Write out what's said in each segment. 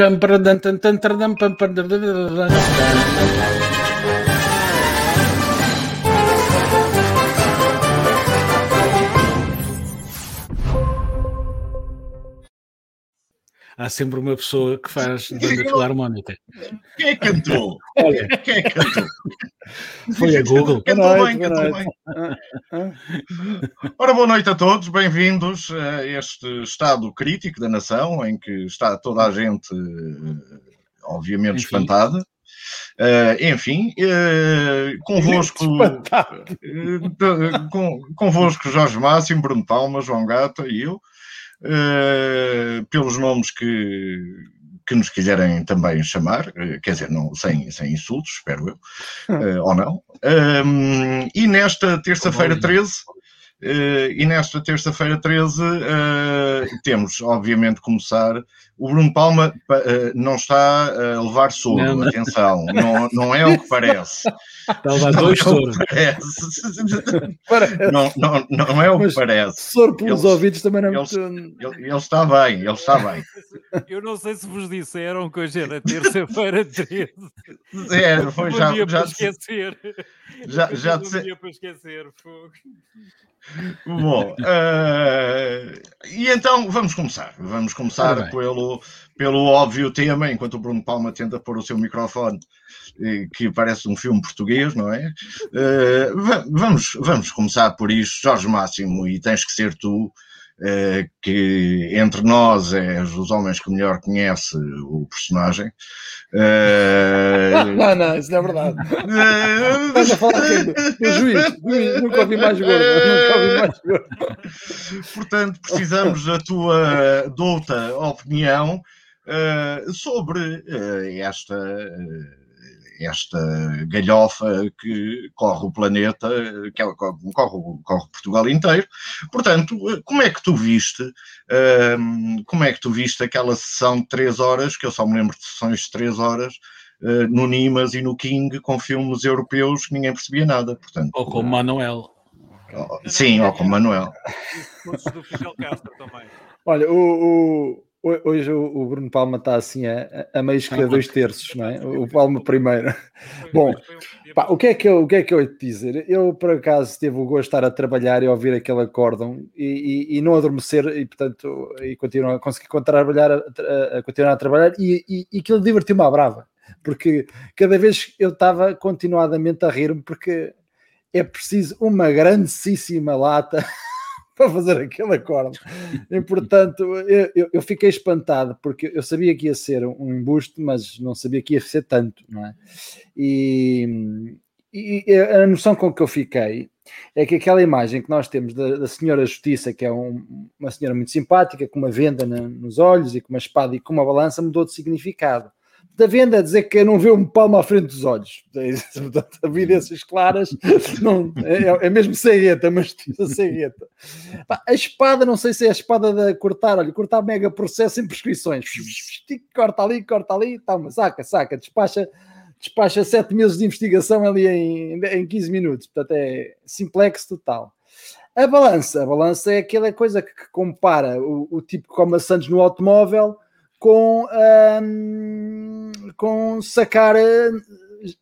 Tam, pam, pam, pam, pam, pam, pam, pam, pam, pam, pam, pam, Há sempre uma pessoa que faz banda filarmónica. Quem é que cantou? Olha, quem é que cantou? Foi a Google. Cantou bem, cantou bem. Ora, boa noite a todos, bem-vindos a este estado crítico da nação, em que está toda a gente, obviamente, enfim. espantada. Uh, enfim, uh, convosco, uh, convosco Jorge Máximo, Bruno Palma, João Gata e eu. Uh, pelos nomes que, que nos quiserem também chamar, uh, quer dizer, não, sem, sem insultos, espero eu, uh, ou não. Um, e nesta terça-feira 13, e nesta terça-feira 13, temos, obviamente, começar o Bruno Palma uh, não está a levar soro, não, não. atenção, não, não é o que parece. Está a levar dois é soros. Parece. Não, não, não é o que Mas parece. Soro pelos ele, ouvidos também não é muito... ele, ele, está bem, ele está bem. Eu não sei se vos disseram que hoje era terça-feira 13. É, foi já. já para esquecer. Já, já, já dia para esquecer. Fogo. Bom, uh, e então vamos começar. Vamos começar pelo, pelo óbvio tema, enquanto o Bruno Palma tenta pôr o seu microfone, que parece um filme português, não é? Uh, vamos, vamos começar por isto, Jorge Máximo, e tens que ser tu eh, que entre nós és os homens que melhor conhece o personagem. Uh... não, não, isso não é verdade. Estás a falar do juiz, juiz, nunca ouvi mais gordo, nunca ouvi mais gordo. Portanto, precisamos da tua douta opinião sobre esta esta galhofa que corre o planeta, que é, corre, corre Portugal inteiro. Portanto, como é que tu viste, hum, como é que tu viste aquela sessão de três horas, que eu só me lembro de sessões de três horas, eh, no Nimas e no King, com filmes europeus que ninguém percebia nada. Portanto, ou com Manuel. Sim, ou com Manuel. Olha, o, Hoje o Bruno Palma está assim a, a meio que a dois terços, não é? O Palma primeiro. Bom, pá, o, que é que eu, o que é que eu ia te dizer? Eu, por acaso, teve o gosto de estar a trabalhar e ouvir aquele acórdão e, e, e não adormecer e, portanto, e continuar, conseguir trabalhar, a, a, continuar a trabalhar e, e, e aquilo divertiu-me à brava, porque cada vez eu estava continuadamente a rir-me porque é preciso uma grandíssima lata para fazer aquele acorde. E portanto, eu, eu, fiquei espantado porque eu sabia que ia ser um embuste, mas não sabia que ia ser tanto, não é? E, e a noção com que eu fiquei é que aquela imagem que nós temos da, da senhora Justiça, que é um, uma senhora muito simpática, com uma venda na, nos olhos e com uma espada e com uma balança, mudou de significado da venda a dizer que não vê um palmo à frente dos olhos. Portanto, evidências claras, não, é, é mesmo cegueta, mas cegueta. A espada, não sei se é a espada de cortar, olha, cortar mega processo sem prescrições. Corta ali, corta ali, toma, saca, saca, despacha, despacha sete meses de investigação ali em, em 15 minutos. Portanto, é simplex total. A balança, a balança é aquela coisa que compara o, o tipo que come maçãs no automóvel com, um, com sacar,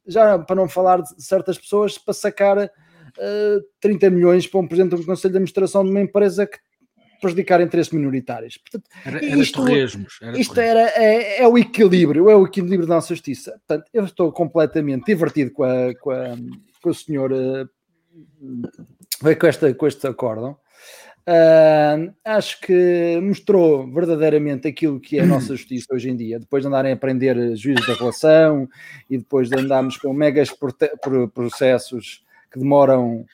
já para não falar de certas pessoas, para sacar uh, eh, 30 milhões para um presidente do Conselho de Administração de uma empresa que prejudicar interesses minoritários. Portanto, era, era isto, torresmos, era isto era, é, é, o equilíbrio, é o equilíbrio da nossa justiça. Portanto, eu estou completamente divertido com, a, com, a, com o senhor uh, com, esta, com este acórdão. Uh, acho que mostrou verdadeiramente aquilo que é a nossa justiça hoje em dia, depois de andarem a aprender juízes da relação e depois de andarmos com megas processos que demoram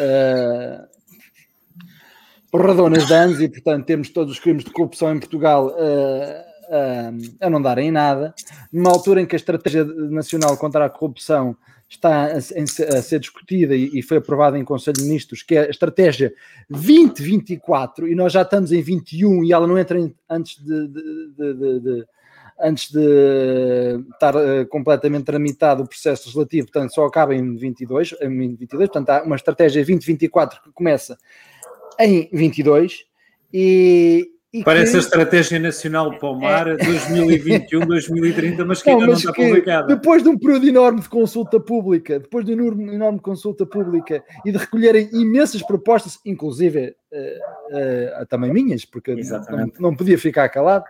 uh, porradonas de anos e, portanto, temos todos os crimes de corrupção em Portugal uh, a não darem nada, numa altura em que a Estratégia Nacional contra a Corrupção está a, ser discutida e, foi aprovada em Conselho de Ministros, que é a estratégia 2024, e nós já estamos em 21 e ela não entra antes de, de, de, de antes de estar uh, completamente tramitado o processo legislativo, portanto só acaba em 22, em 22, portanto há uma estratégia 2024 que começa em 22 e, e Parece que- a Estratégia Nacional para o Mar 2021, 2030, mas que Não, ainda não está publicada. depois de um período enorme de consulta pública, depois de uma enorme, consulta pública e de recolherem imensas propostas, inclusive eh, eh, também minhas, porque não, não podia ficar calado,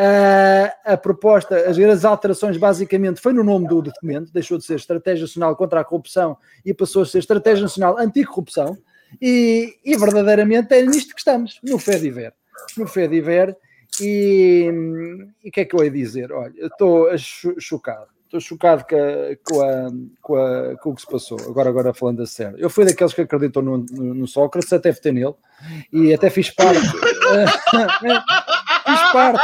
ah, a proposta, as grandes alterações basicamente foi no nome do documento, deixou de ser Estratégia Nacional contra a Corrupção e passou a ser Estratégia Nacional Anticorrupção e, e verdadeiramente é nisto que estamos, no FEDIVER. No FEDIVER e e o que é que eu ia dizer? Olha, eu estou cho- chocado. Estou chocado com, a- com, a- com, a- com o que se passou. Agora, agora falando a sério. Eu fui daqueles que acreditam no, no, no Sócrates, até votei nele e até fiz parte. fiz parte.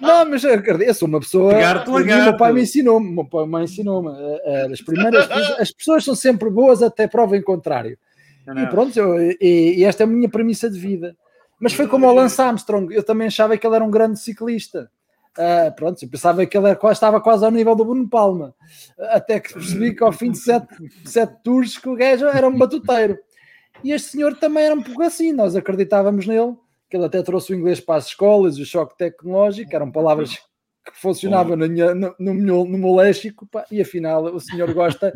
Não, mas eu sou uma pessoa. Lagarto, meu pai me ensinou-me. o meu pai me ensinou-me. eh, eh, As primeiras as pessoas são sempre boas até prova em contrário. Não, E não. pronto, eu- e, e esta é a minha premissa de vida. Mas foi como o Lance Armstrong, eu também achava que ele era um grande ciclista. Ah, pronto, eu pensava que ele era estava quase ao nível do Bruno Palma. Até que percebi que ao fim de sete, sete tours que o gajo era um batuteiro. E este senhor também era um pouco assim, nós acreditávamos nele, que ele até trouxe o inglês para as escolas, o choque tecnológico, eram palavras que funcionavam na minha- no, no, meu- no meu léxico, pá, e afinal o senhor gosta.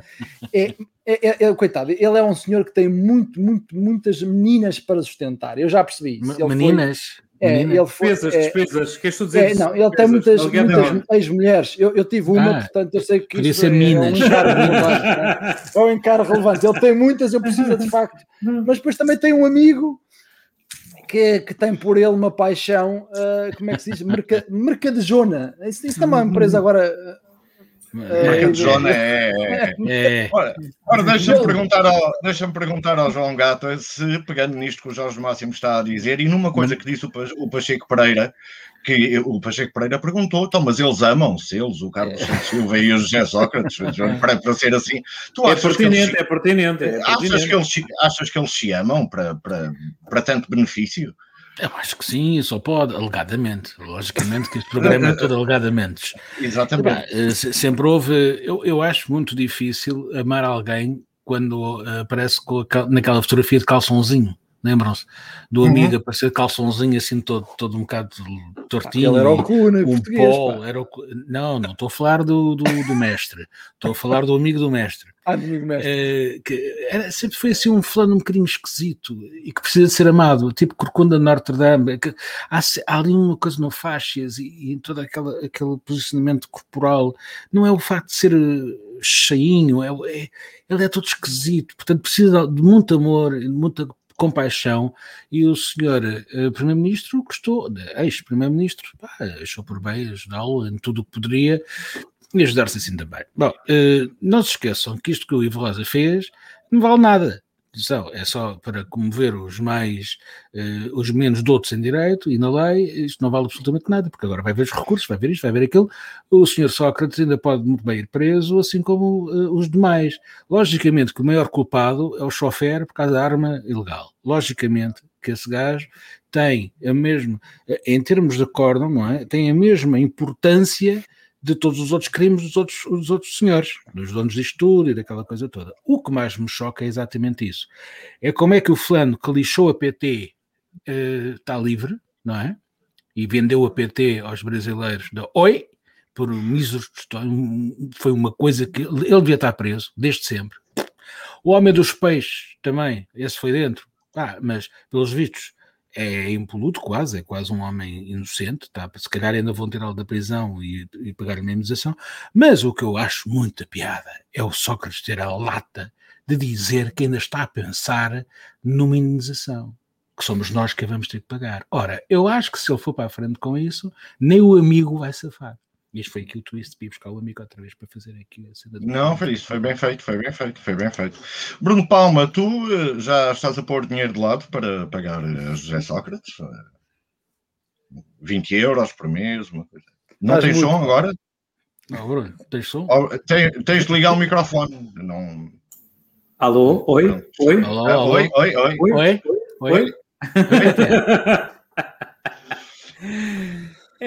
É, é, é- é- coitado, ele é um senhor que tem muito, muito, muitas meninas para sustentar. Eu já percebi isso. Me- Ele foi- Meninas. é, meninas. ele foi, Despesas, é, despesas. Queres tu dizer é, não, ele tem despesas? muitas, Alegadamente. muitas ex-mulheres. Eu, eu tive uma, Ah, portanto eu sei que podia isso ser é, minas. um encargo relevante. né? É um encargo relevante. Ele tem muitas, eu preciso de facto. Mas depois também tem um amigo que, que tem por ele uma paixão, ah, como é que se diz? Merca, mercadejona. Isso, isso também é uma empresa agora. Marca de zona é. é- É, Ora, ora deixa-me perguntar, ao, deixa perguntar ao João Gata se, pegando nisto que o Jorge Máximo está a dizer, e numa coisa que disse o, o Pacheco Pereira, que o Pacheco Pereira perguntou, então, mas eles amam-se, eles, o Carlos Santos Silva e o José Sócrates, para, para ser assim. Tu É achas eles pertinente, se- é pertinente. É achas pertinente. que eles, se- achas que eles se amam para, para, para tanto benefício? eu acho que sim, só pode, alegadamente. Logicamente que este programa é todo alegadamente. Exatamente. Epá, eh, se- sempre houve. Eu, eu acho muito difícil amar alguém quando eh, aparece naquela fotografia de calçãozinho. Lembram-se? Do Uhum. amigo aparecer de calçãozinho assim, todo, todo um bocado tortinho. Ele era o Cuna, um português. polo, pá. era o Não, não estou a falar do, do, do mestre, estou a falar do amigo do mestre. Ah, amigo mestre. Eh, que era, sempre foi assim um fulano um bocadinho esquisito e que precisa de ser amado, tipo Corcunda de Notre Dame. é que há, há ali uma coisa no fáscias e, e em todo aquela, aquele posicionamento corporal. Não é o facto de ser eh, cheinho, é, é- ele é todo esquisito, portanto precisa de muito amor, de muita compaixão e o senhor eh, primeiro-ministro gostou, ex-primeiro-ministro, achou por bem ajudá-lo em tudo o que poderia e ajudar-se assim também. Bom, eh, não se esqueçam que isto que o Ivo Rosa fez não vale nada. Atenção, é só para comover os mais, eh, os menos doutos em direito e na lei, isto não vale absolutamente nada, porque agora vai ver os recursos, vai ver isto, vai ver aquilo. O senhor Sócrates ainda pode muito bem ir preso, assim como eh, os demais. Logicamente que o maior culpado é o chofer por causa da arma ilegal. Logicamente que esse gajo tem a mesma, eh, em termos de acórdão, não é? Tem a mesma importância de todos os outros crimes dos outros, dos outros senhores, dos donos disto tudo e daquela coisa toda. O que mais me choca é exatamente isso. É como é que o fulano que lixou a PT eh, está livre, não é? E vendeu a PT aos brasileiros da Oi, por um mísero tostão, foi uma coisa que ele devia estar preso, desde sempre. O Homem dos Peixes também, esse foi dentro, ah, mas pelos vistos é impoluto quase, é quase um homem inocente, tá? se calhar ainda vão tirá-lo da prisão e, e pagar a indemnização, mas o que eu acho muita piada é o Sócrates ter a lata de dizer que ainda está a pensar numa indemnização, que somos nós que a vamos ter que pagar. Ora, eu acho que se ele for para a frente com isso, nem o amigo vai safar. E isto foi aqui o twist de ir buscar o amigo outra vez para fazer aqui a cena Não, foi isso, foi bem feito, foi bem feito, foi bem feito. Bruno Palma, tu eh, já estás a pôr dinheiro de lado para pagar a José Sócrates? Eh, 20 euros por mês, uma coisa. Não Faz tens muito. som agora? Não, Bruno, tens som? Oh, te- tens de ligar o microfone. Não... Alô? Oi? Oi? Alô, Ah, alô? oi, oi, oi. Oi? Oi? Oi? Oi?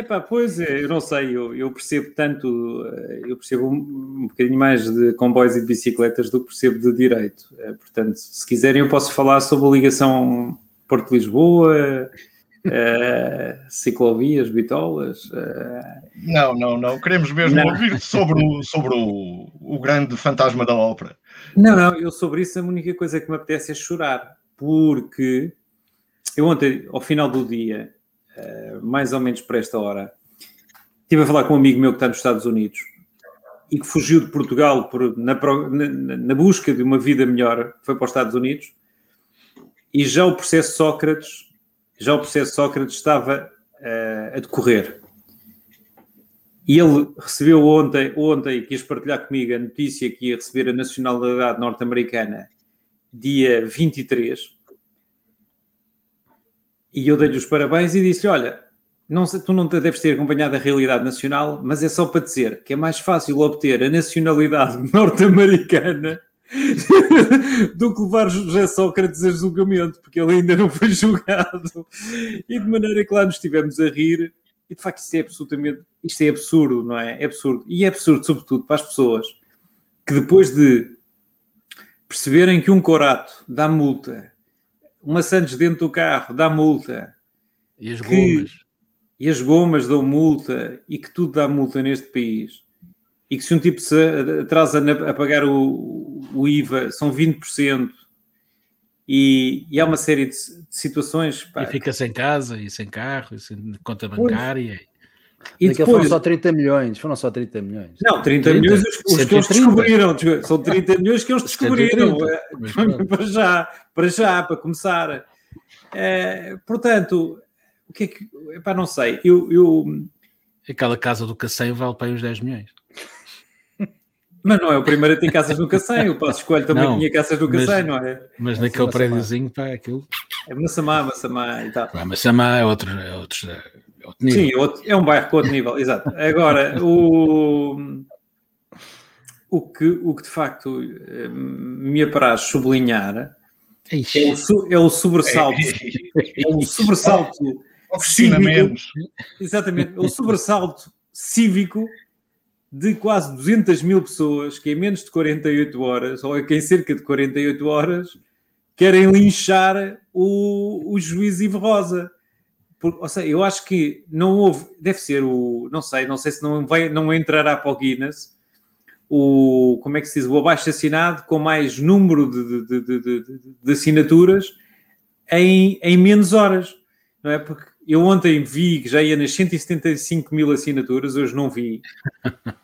Epá, pois é, eu não sei, eu, eu percebo tanto, eh, eu percebo um, um bocadinho mais de comboios e de bicicletas do que percebo de direito. Eh, Portanto, se quiserem eu posso falar sobre a ligação Porto-Lisboa, Uh, ciclovias, bitolas. Uh... Não, não, não. Queremos mesmo não. ouvir sobre, o, sobre o, o grande fantasma da ópera. Não, não, eu sobre isso a única coisa que me apetece é chorar, porque eu ontem, ao final do dia, uh, mais ou menos por esta hora, estive a falar com um amigo meu que está nos Estados Unidos e que fugiu de Portugal por, na, na, na busca de uma vida melhor, foi para os Estados Unidos, e já o processo Sócrates, já o processo Sócrates estava uh, a decorrer. E ele recebeu ontem, ontem, quis partilhar comigo a notícia que ia receber a nacionalidade norte-americana dia 23. E eu dei-lhe os parabéns e disse: Olha, não tu não deves ter acompanhado a realidade nacional, mas é só para dizer que é mais fácil obter a nacionalidade norte-americana do que levar José Sócrates a julgamento, porque ele ainda não foi julgado. E de maneira que lá nos estivemos a rir, e de facto isto é absolutamente, isto é absurdo, não é? É absurdo. E é absurdo, sobretudo, para as pessoas que depois de perceberem que um corato dá multa, uma Santos dentro do carro dá multa. E as gomas. Que, e as gomas dão multa e que tudo dá multa neste país. E que se um tipo se atrasa a pagar o, o IVA, são 20%. E, e há uma série de, de situações. Pá, e fica sem casa e sem carro e sem conta bancária. Pois. E depois... foram só 30 milhões, foram só 30 milhões. Não, 30, 30 milhões os, os que eles descobriram, são 30 milhões que eles descobriram, 130, para já, para já, para começar. É, portanto, o que é que, epá, não sei, eu, eu... Aquela casa do Cacém vale para aí uns 10 milhões. Mas não é o primeiro a ter casas no Cacém, o Passo Escolho também não, tinha casas no Cacém, não é? Mas naquele prédiozinho, pá, aquilo... É Massamá, Massamá e tal. Massamá é outro, é outro, é outro nível. Sim, outro, é um bairro com outro nível, exato. Agora, o... O que, o que de facto eh, me apraz sublinhar é o, é o sobressalto, é o sobressalto cívico, exatamente, é o sobressalto cívico de quase 200 mil pessoas que em menos de 48 horas, ou que em cerca de 48 horas, querem linchar o, o juiz Ivo Rosa. Por, ou seja, eu acho que não houve, deve ser o, não sei, não sei se não, vai, não entrará para o Guinness, o, como é que se diz, o abaixo assinado com mais número de, de, de, de assinaturas em, em menos horas, não é? Porque eu ontem vi que já ia nas 175 mil assinaturas, hoje não vi.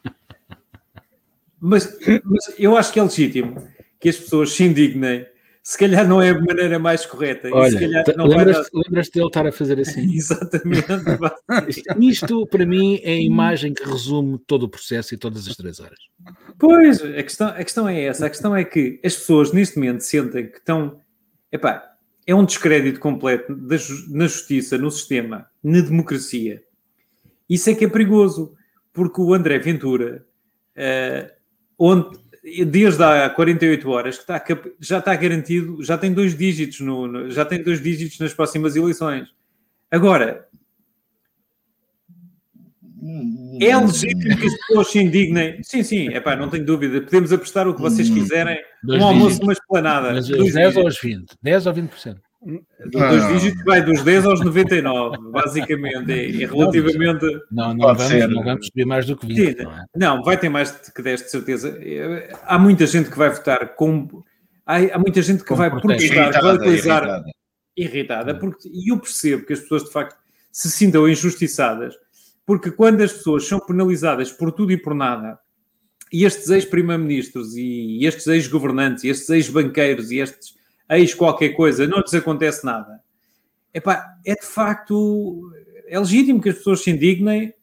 Mas, mas, eu acho que é legítimo que as pessoas se indignem. Se calhar não é a maneira mais correta. Olha, lembras-te lembras dele estar a fazer assim? Exatamente. Isto, para mim, é a imagem que resume todo o processo e todas as três horas. Pois, a questão, a questão é essa. A questão é que as pessoas, neste momento, sentem que estão... Epá, é um descrédito completo na justiça, no sistema, na democracia. Isso é que é perigoso, porque o André Ventura, uh, onde, desde há 48 horas, que está, já está garantido, já tem dois dígitos, no, no, já tem dois dígitos nas próximas eleições. Agora, é legítimo que as pessoas se indignem. Sim, sim, é pá, não tenho dúvida. Podemos apostar o que vocês hum, quiserem. Dois um almoço, uma esplanada. Mas os 10 ou os 20? 10 ou 20%? Dois dígitos vai dos 10 aos 99, basicamente. E, relativamente. Não, não, vamos, ser. não vamos subir mais do que 20. Sim, não, é? não, vai ter mais que 10, de certeza. Há muita gente que vai votar com. Há, há muita gente que com vai protestar, que vai utilizar. Irritada, irritada porque, e eu percebo que as pessoas de facto se sintam injustiçadas porque quando as pessoas são penalizadas por tudo e por nada, e estes ex-primeiros-ministros, e estes ex-governantes, e estes ex-banqueiros, e estes ex-qualquer coisa, não lhes acontece nada, epá, é de facto, é legítimo que as pessoas se indignem,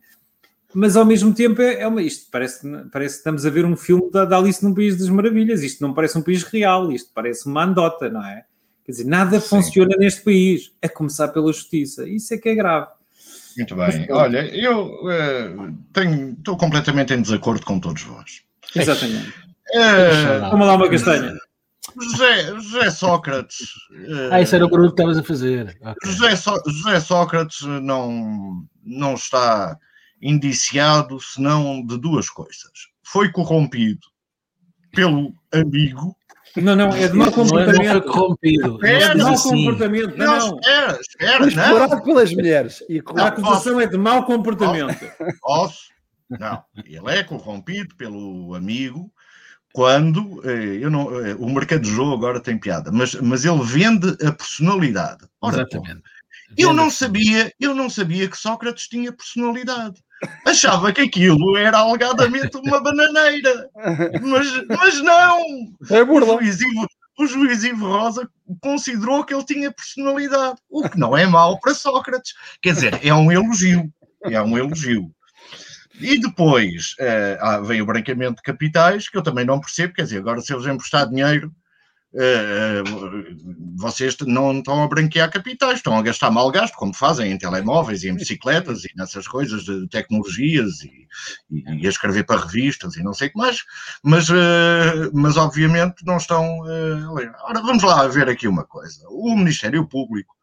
mas ao mesmo tempo é, é uma, isto parece, parece que estamos a ver um filme da, da Alice num País das Maravilhas, isto não parece um país real, isto parece uma andota, não é? Quer dizer, nada Sim. funciona neste país, a começar pela justiça, isso é que é grave. Muito bem. Olha, eu uh, tenho, estou completamente em desacordo com todos vós. Exatamente. Uh, Toma lá uma castanha. José, José Sócrates. Uh, ah, isso era o barulho que estavas a fazer. Okay. José, so, José Sócrates não, não está indiciado senão de duas coisas. Foi corrompido pelo amigo Não, não, é de mau comportamento. Não é corrompido. É de mau comportamento. Não, não. Espera, espera, Explorado pelas mulheres. E a acusação é de mau comportamento. Posso? Não, ele é corrompido pelo amigo quando eh, eu não, eh, o mercado de jogo agora tem piada, mas, mas ele vende a personalidade. Ora, Exatamente. Eu não sabia, eu não sabia que Sócrates tinha personalidade. Achava que aquilo era alegadamente uma bananeira. Mas, mas não! É burla. O juiz, Ivo, o juiz Ivo Rosa considerou que ele tinha personalidade, o que não é mau para Sócrates. Quer dizer, é um elogio. É um elogio. E depois uh, o branqueamento de capitais, que eu também não percebo, quer dizer, agora se eles emprestar dinheiro eh, vocês não estão a branquear capitais, estão a gastar mal gasto, como fazem em telemóveis e em bicicletas e nessas coisas de tecnologias e, e, a escrever para revistas e não sei o que mais, mas, uh, mas obviamente não estão. Uh, Ora, vamos lá ver aqui uma coisa. O Ministério Público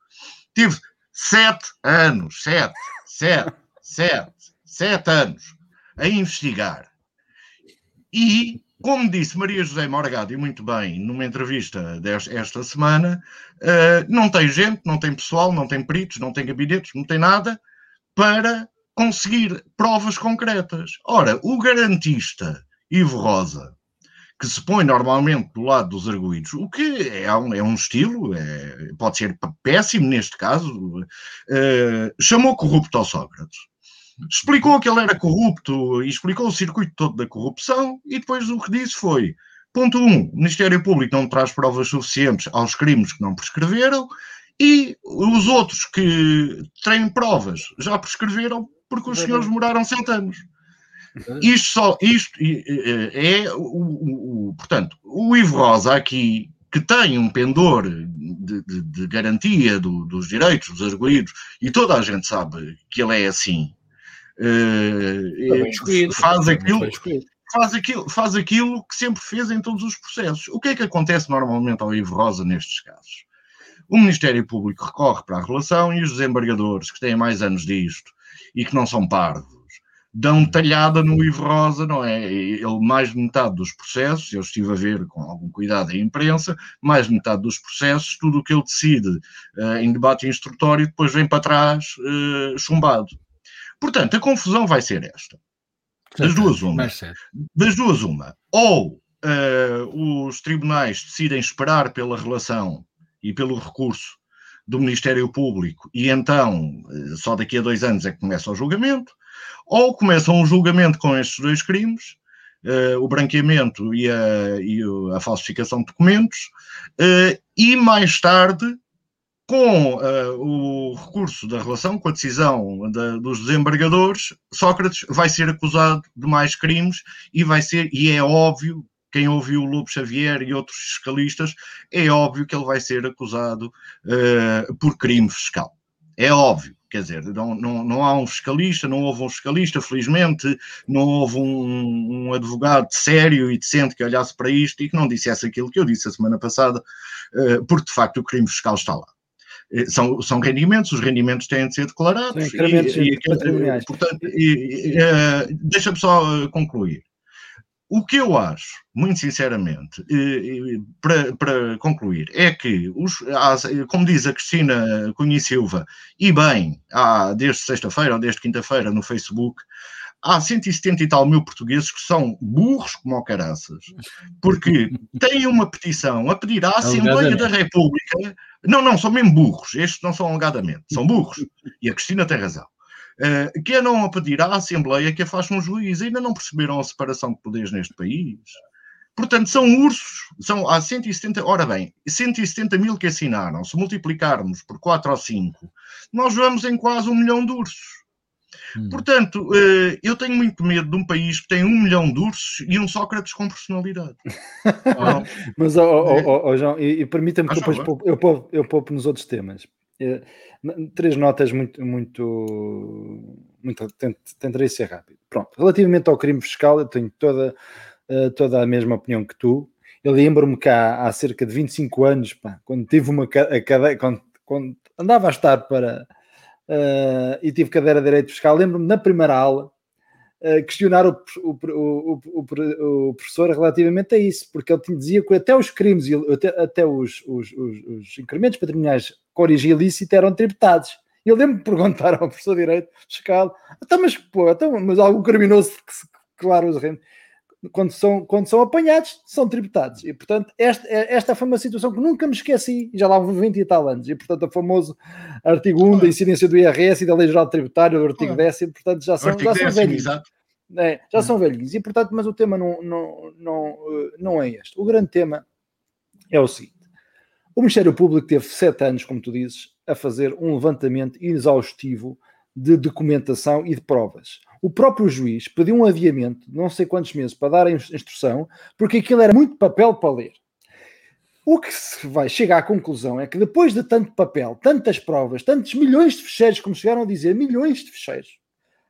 teve sete anos, sete, sete, sete, sete anos a investigar e como disse Maria José Morgado, e muito bem, numa entrevista desta semana, uh, não tem gente, não tem pessoal, não tem peritos, não tem gabinetes, não tem nada para conseguir provas concretas. Ora, o garantista Ivo Rosa, que se põe normalmente do lado dos arguídos, o que é um, é um estilo, é, pode ser péssimo neste caso, uh, chamou corrupto ao Sócrates explicou que ele era corrupto e explicou o circuito todo da corrupção e depois o que disse foi ponto 1, um, o Ministério Público não traz provas suficientes aos crimes que não prescreveram e os outros que têm provas já prescreveram porque os senhores demoraram sete anos. Isto só, isto é o, o, o, portanto, o Ivo Rosa aqui que tem um pendor de, de, de garantia do, dos direitos dos arguídos, e toda a gente sabe que ele é assim, Uh, faz aquilo, faz aquilo, faz aquilo que sempre fez em todos os processos. O que é que acontece normalmente ao Ivo Rosa nestes casos? O Ministério Público recorre para a relação e os desembargadores que têm mais anos disto e que não são parvos dão talhada no Ivo Rosa, não é? Ele, mais de metade dos processos, eu estive a ver com algum cuidado a imprensa, mais de metade dos processos, tudo o que ele decide uh, em debate instrutório depois vem para trás uh, chumbado. Portanto, a confusão vai ser esta. Das duas uma. Das duas uma. Ou uh, os tribunais decidem esperar pela relação e pelo recurso do Ministério Público e então uh, só daqui a dois anos é que começa o julgamento, ou começam um julgamento com estes dois crimes, uh, o branqueamento e a, e a, falsificação de documentos, e mais tarde com uh, o recurso da relação, com a decisão da, dos desembargadores, Sócrates vai ser acusado de mais crimes e vai ser, e é óbvio, quem ouviu o Lobo Xavier e outros fiscalistas, é óbvio que ele vai ser acusado uh, por crime fiscal. É óbvio. Quer dizer, não, não, não há um fiscalista, não houve um fiscalista, felizmente, não houve um, um, advogado sério e decente que olhasse para isto e que não dissesse aquilo que eu disse a semana passada, uh, porque de facto o crime fiscal está lá. Eh, são, são rendimentos, os rendimentos têm de ser declarados. Sim, e, e, portanto, e, uh, deixa-me só concluir. O que eu acho, muito sinceramente, para, para concluir, é que, os, como diz a Cristina Cunha Silva, e bem, há, desde sexta-feira ou desde quinta-feira no Facebook, há 170 e tal mil portugueses que são burros como o caraças, porque têm uma petição a pedir à Assembleia da República. Não, não, são mesmo burros. Estes não são alegadamente, são burros. E a Cristina tem razão. Uh, que não a pedir à Assembleia que a faça um juiz. Ainda não perceberam a separação de poderes neste país. Portanto, são ursos, são há 170, ora bem, 170 mil que assinaram, se multiplicarmos por 4 ou 5, nós vamos em quase um milhão de ursos. Hum. Portanto, eh, eu tenho muito medo de um país que tem um milhão de ursos e um Sócrates com personalidade. Mas, oh, oh, oh, João, e, e permita-me que depois eu poupo, eu poupo nos outros temas. Eh, três notas muito, muito, muito tentarei ser rápido. Pronto, relativamente ao crime fiscal, eu tenho toda, eh, toda a mesma opinião que tu. Eu lembro-me que há, há, cerca de 25 anos, pá, quando tive uma cadeia, quando, quando andava a estar para uh, e tive cadeira de Direito Fiscal. Lembro-me na primeira aula uh, questionar o, o, o, o, professor relativamente a isso, porque ele dizia que até os crimes, até, até os, os, os, os incrementos patrimoniais com origem ilícita eram tributados. E eu lembro de perguntar ao professor de Direito fiscal, então, mas, pô, então, mas algum criminoso que se declara os rendos quando são, quando são apanhados, são tributados. E, portanto, esta, esta foi uma situação que nunca me esqueci, já lá há 20 e tal anos. E, portanto, o famoso artigo 1 da incidência do IRS e da Lei Geral Tributária, do artigo 10, portanto, já são, já são velhinhos. É, já são velhinhos. E, portanto, mas o tema não, não, não, não é este. O grande tema é o seguinte. O Ministério Público teve sete anos, como tu dizes, a fazer um levantamento exaustivo de documentação e de provas o próprio juiz pediu um adiamento, não sei quantos meses, para dar a instrução, porque aquilo era muito papel para ler. O que se vai chegar à conclusão é que depois de tanto papel, tantas provas, tantos milhões de fecheiros, como chegaram a dizer, milhões de fecheiros,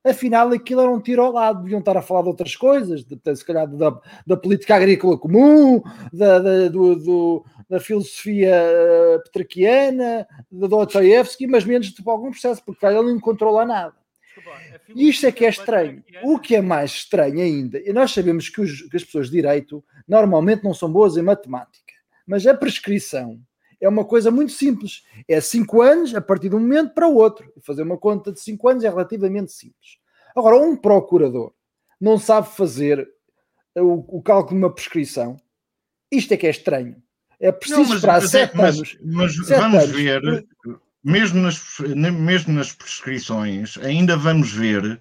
afinal aquilo era um tiro ao lado, deviam estar a falar de outras coisas, de, se calhar da, da, política agrícola comum, da, da, do, do, da filosofia uh, petraquiana, da Dostoevsky, mas menos de algum processo, porque ele não encontrou lá nada. E isto é que é estranho. O que é mais estranho ainda, e nós sabemos que, os, que as pessoas de direito normalmente não são boas em matemática, mas a prescrição é uma coisa muito simples. É 5 anos a partir de um momento para o outro. Fazer uma conta de 5 anos é relativamente simples. Agora, um procurador não sabe fazer o, o cálculo de uma prescrição. Isto é que é estranho. É preciso não, mas, esperar 7 é, anos. Mas, mas vamos anos. ver mesmo nas, mesmo nas prescrições, ainda vamos ver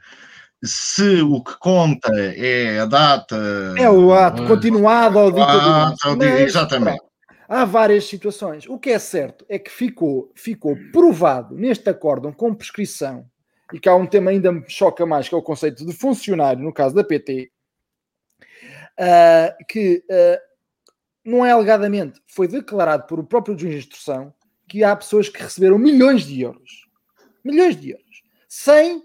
se o que conta é a data. É o ato continuado ao dito. Exatamente. Há várias situações. O que é certo é que ficou, ficou provado neste acórdão com prescrição, e que há um tema ainda me choca mais, que é o conceito de funcionário, no caso da PT, uh, ah, que uh, não é alegadamente, foi declarado por o próprio juiz de instrução que há pessoas que receberam milhões de euros. Milhões de euros. Sem,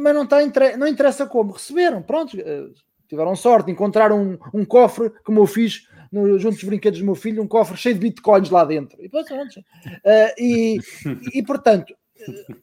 mas não, está, não interessa como. Receberam, pronto. Eh, tiveram sorte, encontraram um, um cofre, como eu fiz no, junto dos brinquedos do meu filho, um cofre cheio de bitcoins lá dentro. E, pronto, uh, e, e, portanto,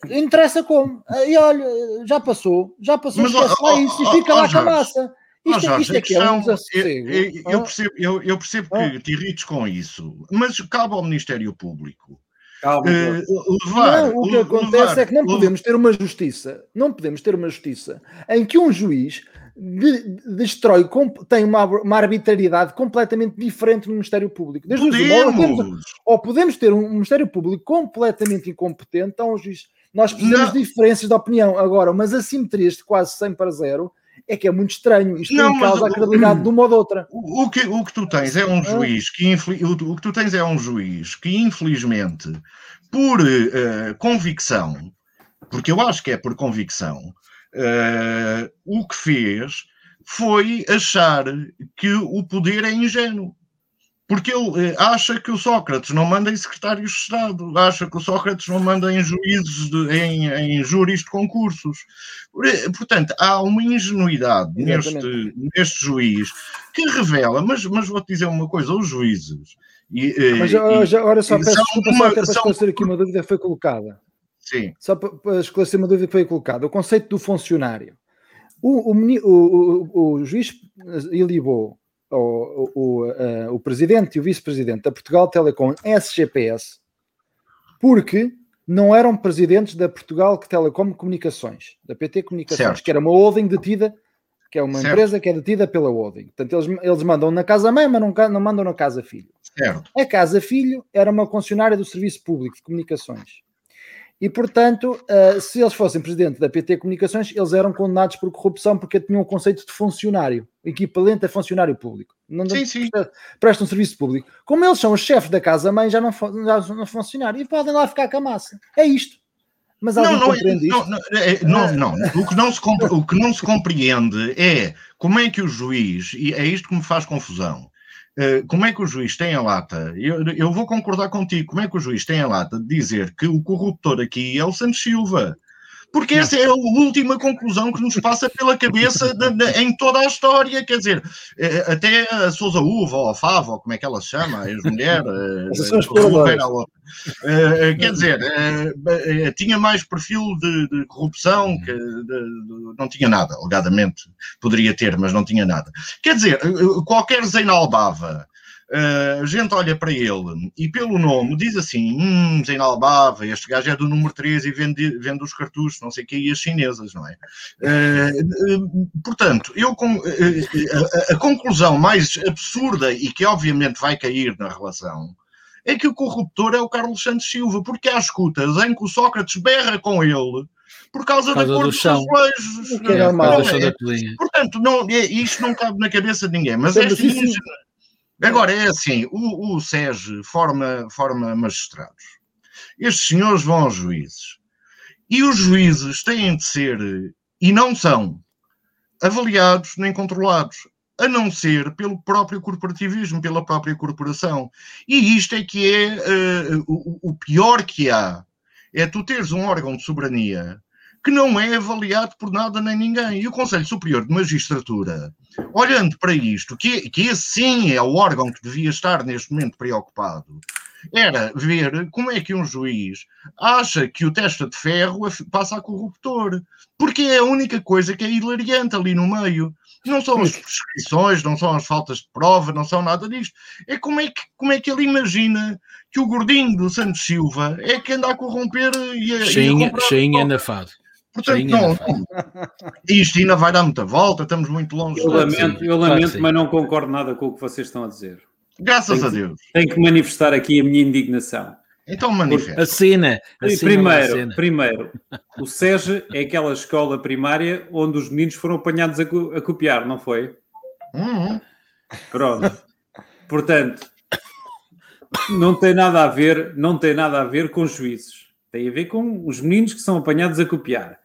eh, interessa como. E olha, já passou, já passou, mas, esquece lá isso e fica lá com a massa. Isto, Jorge, isto é que é um eu, eu, eu, percebo, eu, eu percebo que te irrites com isso, mas cabe ao Ministério Público Calma, uh, levar, não, o que acontece levar, é que não podemos ter uma justiça, não podemos ter uma justiça em que um juiz de, destrói, tem uma, uma, arbitrariedade completamente diferente no Ministério Público. Desde podemos. Temos, ou podemos ter um Ministério Público completamente incompetente, então um juiz. Nós precisamos não. de diferenças de opinião. Agora, umas assimetrias de quase 100 para 0 é que é muito estranho. Isto não, causa a credibilidade de uma ou de outra. O, o, que, o que tu tens é um ah. juiz que o, o, que tu tens é um juiz que, infelizmente, por uh, convicção, porque eu acho que é por convicção, uh, o que fez foi achar que o poder é ingênuo. Porque ele eh, acha que o Sócrates não manda em secretários de Estado, acha que o Sócrates não manda em juízes, de, em, em júris de concursos. Eh, portanto, há uma ingenuidade neste, neste juiz que revela, mas, mas vou-te dizer uma coisa, os juízes. E, eh, mas já, agora só peço desculpa uma, só para esclarecer aqui uma dúvida que foi colocada. Sim. Só para, para esclarecer uma dúvida que foi colocada. O conceito do funcionário. O, o, o, o, o juiz ilibou o, o, uh, o presidente e o vice-presidente da Portugal Telecom SGPS porque não eram presidentes da Portugal Telecom Comunicações, da PT Comunicações, certo. que era uma holding detida, que é uma certo. empresa que é detida pela holding. Portanto, eles, eles mandam na casa mãe, mas não, não mandam na casa filho. Certo. A casa filho era uma concessionária do Serviço Público de Comunicações. E, portanto, uh, se eles fossem presidente da PT Comunicações, eles eram condenados por corrupção porque tinham o conceito de funcionário, equivalente a funcionário público. Não sim, sim. prestam um serviço público. Como eles são os chefes da casa-mãe, já não, já não funcionário. E podem lá ficar com a massa. É isto. Mas não, não, isto? É, não, não, não. O que não, se o que não se compreende é como é que o juiz, e é isto que me faz confusão, eh, como é que o juiz tem a lata? Eu, eu, vou concordar contigo. Como é que o juiz tem a lata de dizer que o corruptor aqui é o Santos Silva? Porque essa é a última conclusão que nos passa pela cabeça de, de, em toda a história. Quer dizer, eh, até a Sousa Uva ou a Fava, ou como é que ela se chama, a ex-mulher, Uh, quer dizer, tinha mais perfil de, de corrupção que não tinha nada, alegadamente poderia ter, mas não tinha nada. Quer dizer, qualquer Zeinalbava a gente olha para ele e pelo nome diz assim: hum, Zeinalbava, este gajo é do número 3 e vende, vende os cartuchos, não sei o que, e as chinesas, não é? Uh, uh, portanto, eu com, a, a, conclusão mais absurda e que obviamente vai cair na relação é que o corruptor é o Carlos Santos Silva, porque há escutas em que o Sócrates berra com ele por causa, por causa da cor dos azulejos. É normal. É, portanto, não, é, isto não cabe na cabeça de ninguém, mas esta Agora, é assim, o, o forma, forma magistrados. Estes senhores vão aos juízes. E os juízes têm de ser, e não são, avaliados nem controlados a não ser pelo próprio corporativismo, pela própria corporação. E isto é que é uh, o, o, pior que há. É tu teres um órgão de soberania que não é avaliado por nada nem ninguém. E o Conselho Superior de Magistratura, olhando para isto, que, que esse sim é o órgão que devia estar neste momento preocupado, era ver como é que um juiz acha que o testa de ferro passa a corruptor. Porque é a única coisa que é hilariante ali no meio. Não são as prescrições, não são as faltas de prova, não são nada disto. É como é que, como é que ele imagina que o gordinho do Santos Silva é que anda a corromper e a. Cheinha, cheinha nafado. Portanto, não, não, isto ainda vai dar muita volta, estamos muito longe. Eu lamento, eu lamento mas não concordo nada com o que vocês estão a dizer. Graças tenho, a Deus. Tenho que manifestar aqui a minha indignação. Então manifesta. Assina. assina primeiro, primeiro, o SEG é aquela escola primária onde os meninos foram apanhados a, a copiar, não foi? Uhum. Pronto. Portanto, não tem nada a ver, não tem nada a ver com juízes. Tem a ver com os meninos que são apanhados a copiar.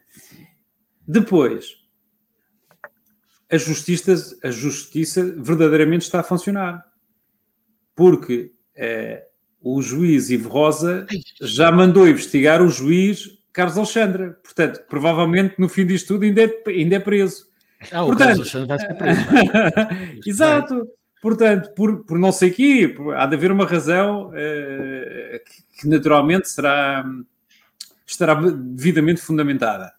Depois, a justiça, a justiça verdadeiramente está a funcionar. Porque eh, o juiz Ivo Rosa já mandou investigar o juiz Carlos Alexandre. Portanto, provavelmente no fim disto tudo ainda é, ainda é preso. Ah, Portanto, o Carlos Alexandre vai ser preso. Exato. Portanto, por, por não sei o quê, há de haver uma razão uh, que, que, naturalmente será, estará devidamente fundamentada.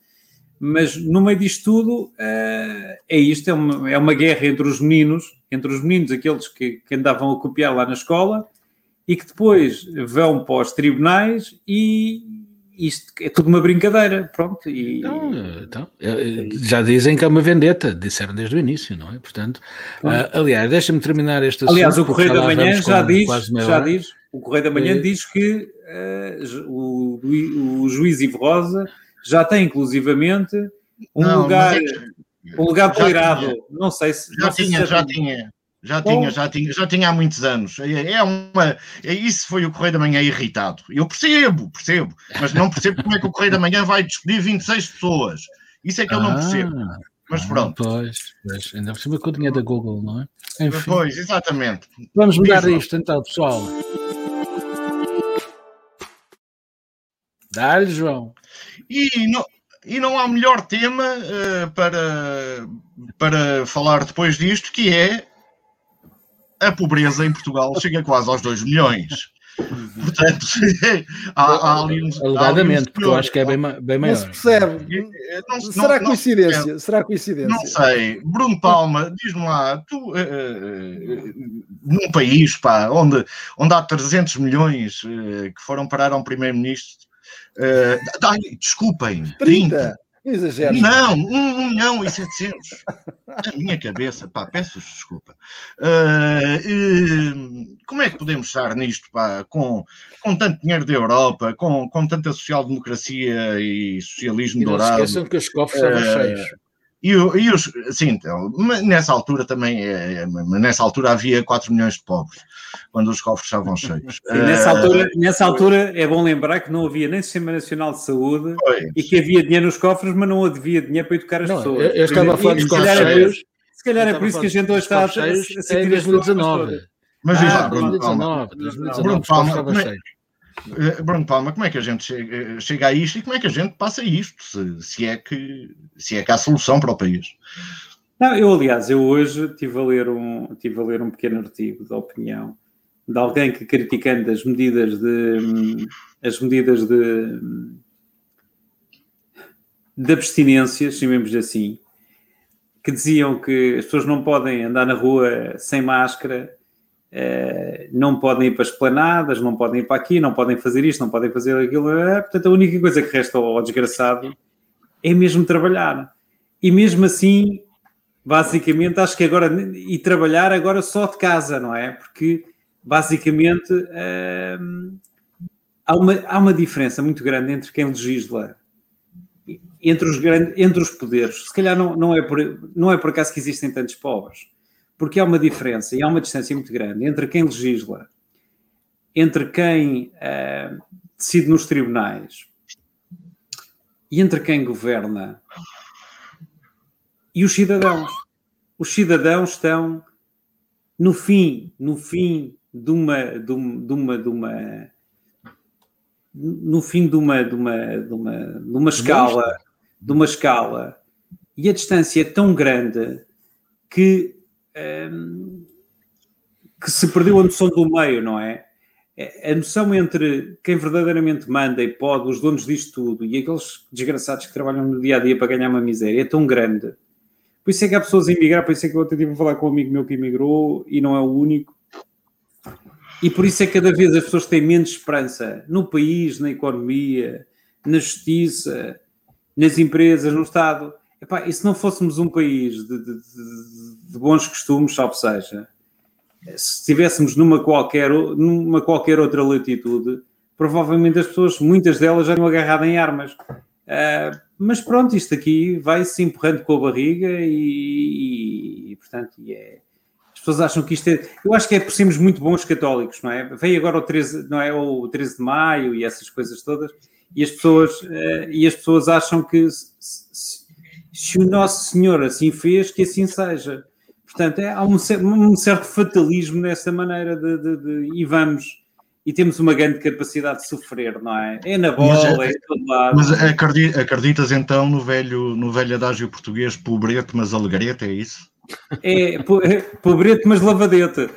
Mas no meio disto tudo, uh, é isto, é uma, é uma guerra entre os meninos, entre os meninos, aqueles que, que andavam a copiar lá na escola, e que depois vão para os tribunais e isto é tudo uma brincadeira, pronto. E... Então, então, já dizem que é uma vendetta, disseram desde o início, não é? Portanto, uh, aliás, deixa-me terminar este assunto. Aliás, o Correio da Manhã já diz, já diz, o Correio da Manhã é. diz que uh, o, o, juiz Ivo Rosa já tem inclusivamente um não, lugar, é um lugar tolerado. Não sei se já tinha, se já tinha. Já Bom, tinha, já tinha, já tinha há muitos anos. É, é uma, é, isso foi o Correio da Manhã irritado. Eu percebo, percebo, mas não percebo como é que o Correio da Manhã vai despedir 26 pessoas. Isso é que eu não percebo. Ah, mas pronto. pois, pois, ainda por cima com o dinheiro da Google, não é? Enfim. Pois, exatamente. Vamos mudar isto então, pessoal. Dá-lhe, João. E não, e não há melhor tema uh, para, para falar depois disto, que é a pobreza em Portugal chega quase aos 2 milhões. Portanto, há, há ali uns. Alegadamente, porque eu acho que é bem, bem maior. Não se percebe. Não, Será não, coincidência? Não, Será coincidência? Não sei. Bruno Palma, diz-me lá, tu, uh, uh, num país pá, onde, onde há 300 milhões uh, que foram parar a um primeiro-ministro, uh, desculpem, 30. 30. Exagero. Não, 1 milhão e 700. Na minha cabeça, pá, peço desculpa. Uh, uh, como é que podemos estar nisto, pá, com, com tanto dinheiro da Europa, com, com tanta social-democracia e socialismo e não dourado? Não esqueçam que os cofres estavam uh, cheios. E, e os, sim, então, nessa altura também, é, é nessa altura havia 4 milhões de pobres, quando os cofres estavam cheios. Sim, nessa, uh, altura, nessa altura é bom lembrar que não havia nem Sistema Nacional de Saúde pois. e que havia dinheiro nos cofres, mas não havia dinheiro para educar as não, pessoas. Eu, eu estava a falar dos cofres cheios. Se calhar é por isso que a gente hoje está a, a, a sentir em 2019. Mas ah, 2019, 2019, 2019, 2019 Bruno Palma, Uh, Bruno Palma, como é que a gente chega, chega, a isto e como é que a gente passa isto, se, se, é, que, se é que há solução para o país? Não, eu, aliás, eu hoje estive a, ler um, estive a ler um pequeno artigo de opinião de alguém que criticando as medidas de as medidas de, de abstinência, chamemos assim, que diziam que as pessoas não podem andar na rua sem máscara, eh, não podem ir para as planadas, não podem ir para aqui, não podem fazer isto, não podem fazer aquilo. Eh, portanto, a única coisa que resta ao desgraçado é mesmo trabalhar. E mesmo assim, basicamente, acho que agora, e trabalhar agora só de casa, não é? Porque basicamente hum, há, uma, há uma diferença muito grande entre quem legisla entre os, grandes, entre os poderes. Se calhar não, não, é por, não é por acaso que existem tantos pobres, porque há uma diferença e há uma distância muito grande entre quem legisla, entre quem uh, decide nos tribunais e entre quem governa e os cidadãos. Os cidadãos estão no fim, no fim de uma, de uma, de uma, no fim de uma, de uma, de uma, de uma escala, de uma escala, e a distância é tão grande que, que se perdeu a noção do meio, não é? é? A noção entre quem verdadeiramente manda e pode, os donos disto tudo, e aqueles desgraçados que trabalham no dia a dia para ganhar uma miséria é tão grande. Por isso é que há pessoas a emigrar, por isso é que eu até tive a falar com um amigo meu que emigrou e não é o único. E por isso é que cada vez as pessoas têm menos esperança no país, na economia, na justiça, nas empresas, no Estado. Epá, e se não fôssemos um país de, de, de, bons costumes, salvo seja, se estivéssemos numa qualquer, numa qualquer outra latitude, provavelmente as pessoas, muitas delas, já tinham agarrado em armas. Uh, mas pronto, isto aqui vai se empurrando com a barriga e, e, e portanto, é, pessoas acham que isto é. Eu acho que é por sermos muito bons católicos, não é? Vem agora o 13, não é? O 13 de maio e essas coisas todas, e as pessoas, uh, e as pessoas acham que se, se, o Nosso Senhor assim fez, que assim seja. Portanto, é, há um, um, certo fatalismo nessa maneira de, de, de, e vamos. E temos uma grande capacidade de sofrer, não é? É na bola, mas, é, é todo lado. Mas acreditas então no velho, no velho adágio português, pobrete, mas alegrete, é isso? É, é pobrete, mas lavadete.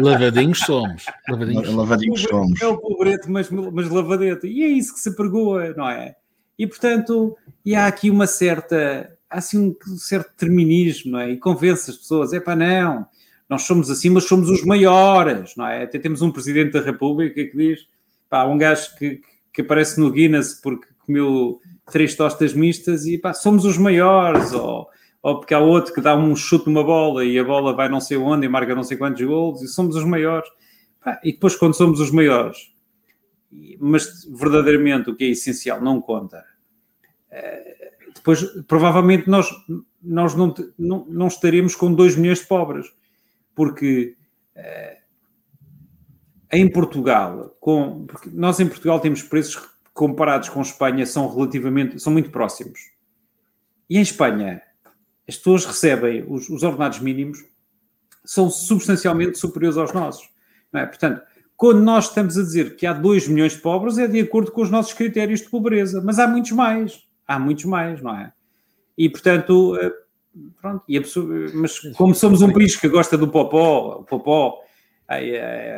Lavadinhos somos. Lavadinhos, Lavadinhos somos. É o pobrete, mas, mas lavadete. E é isso que se pergoa, não é? E portanto, e há aqui uma certa, há assim um certo determinismo, não é? E convence as pessoas, é pá, não, nós somos assim, mas somos os maiores, não é? Até temos um presidente da República que diz, pá, um gajo que, que aparece no Guinness porque comeu três tostas mistas e pá, somos os maiores, ou ou porque há outro que dá um chute numa bola e a bola vai não sei onde e marca não sei quantos gols e somos os maiores. E depois, quando somos os maiores, mas verdadeiramente o que é essencial não conta, eh, depois provavelmente nós, nós não, não, não estaremos com 2 milhões de pobres, porque eh, em Portugal, com, porque nós em Portugal temos preços comparados com Espanha são relativamente, são muito próximos. E em Espanha, as pessoas recebem os, os ordenados mínimos são substancialmente superiores aos nossos. É? Portanto, quando nós estamos a dizer que há 2 milhões de pobres, é de acordo com os nossos critérios de pobreza, mas há muitos mais. Há muitos mais, não é? E, portanto, eh, pronto, e pessoa, mas como somos um país que gosta do popó, o popó, a,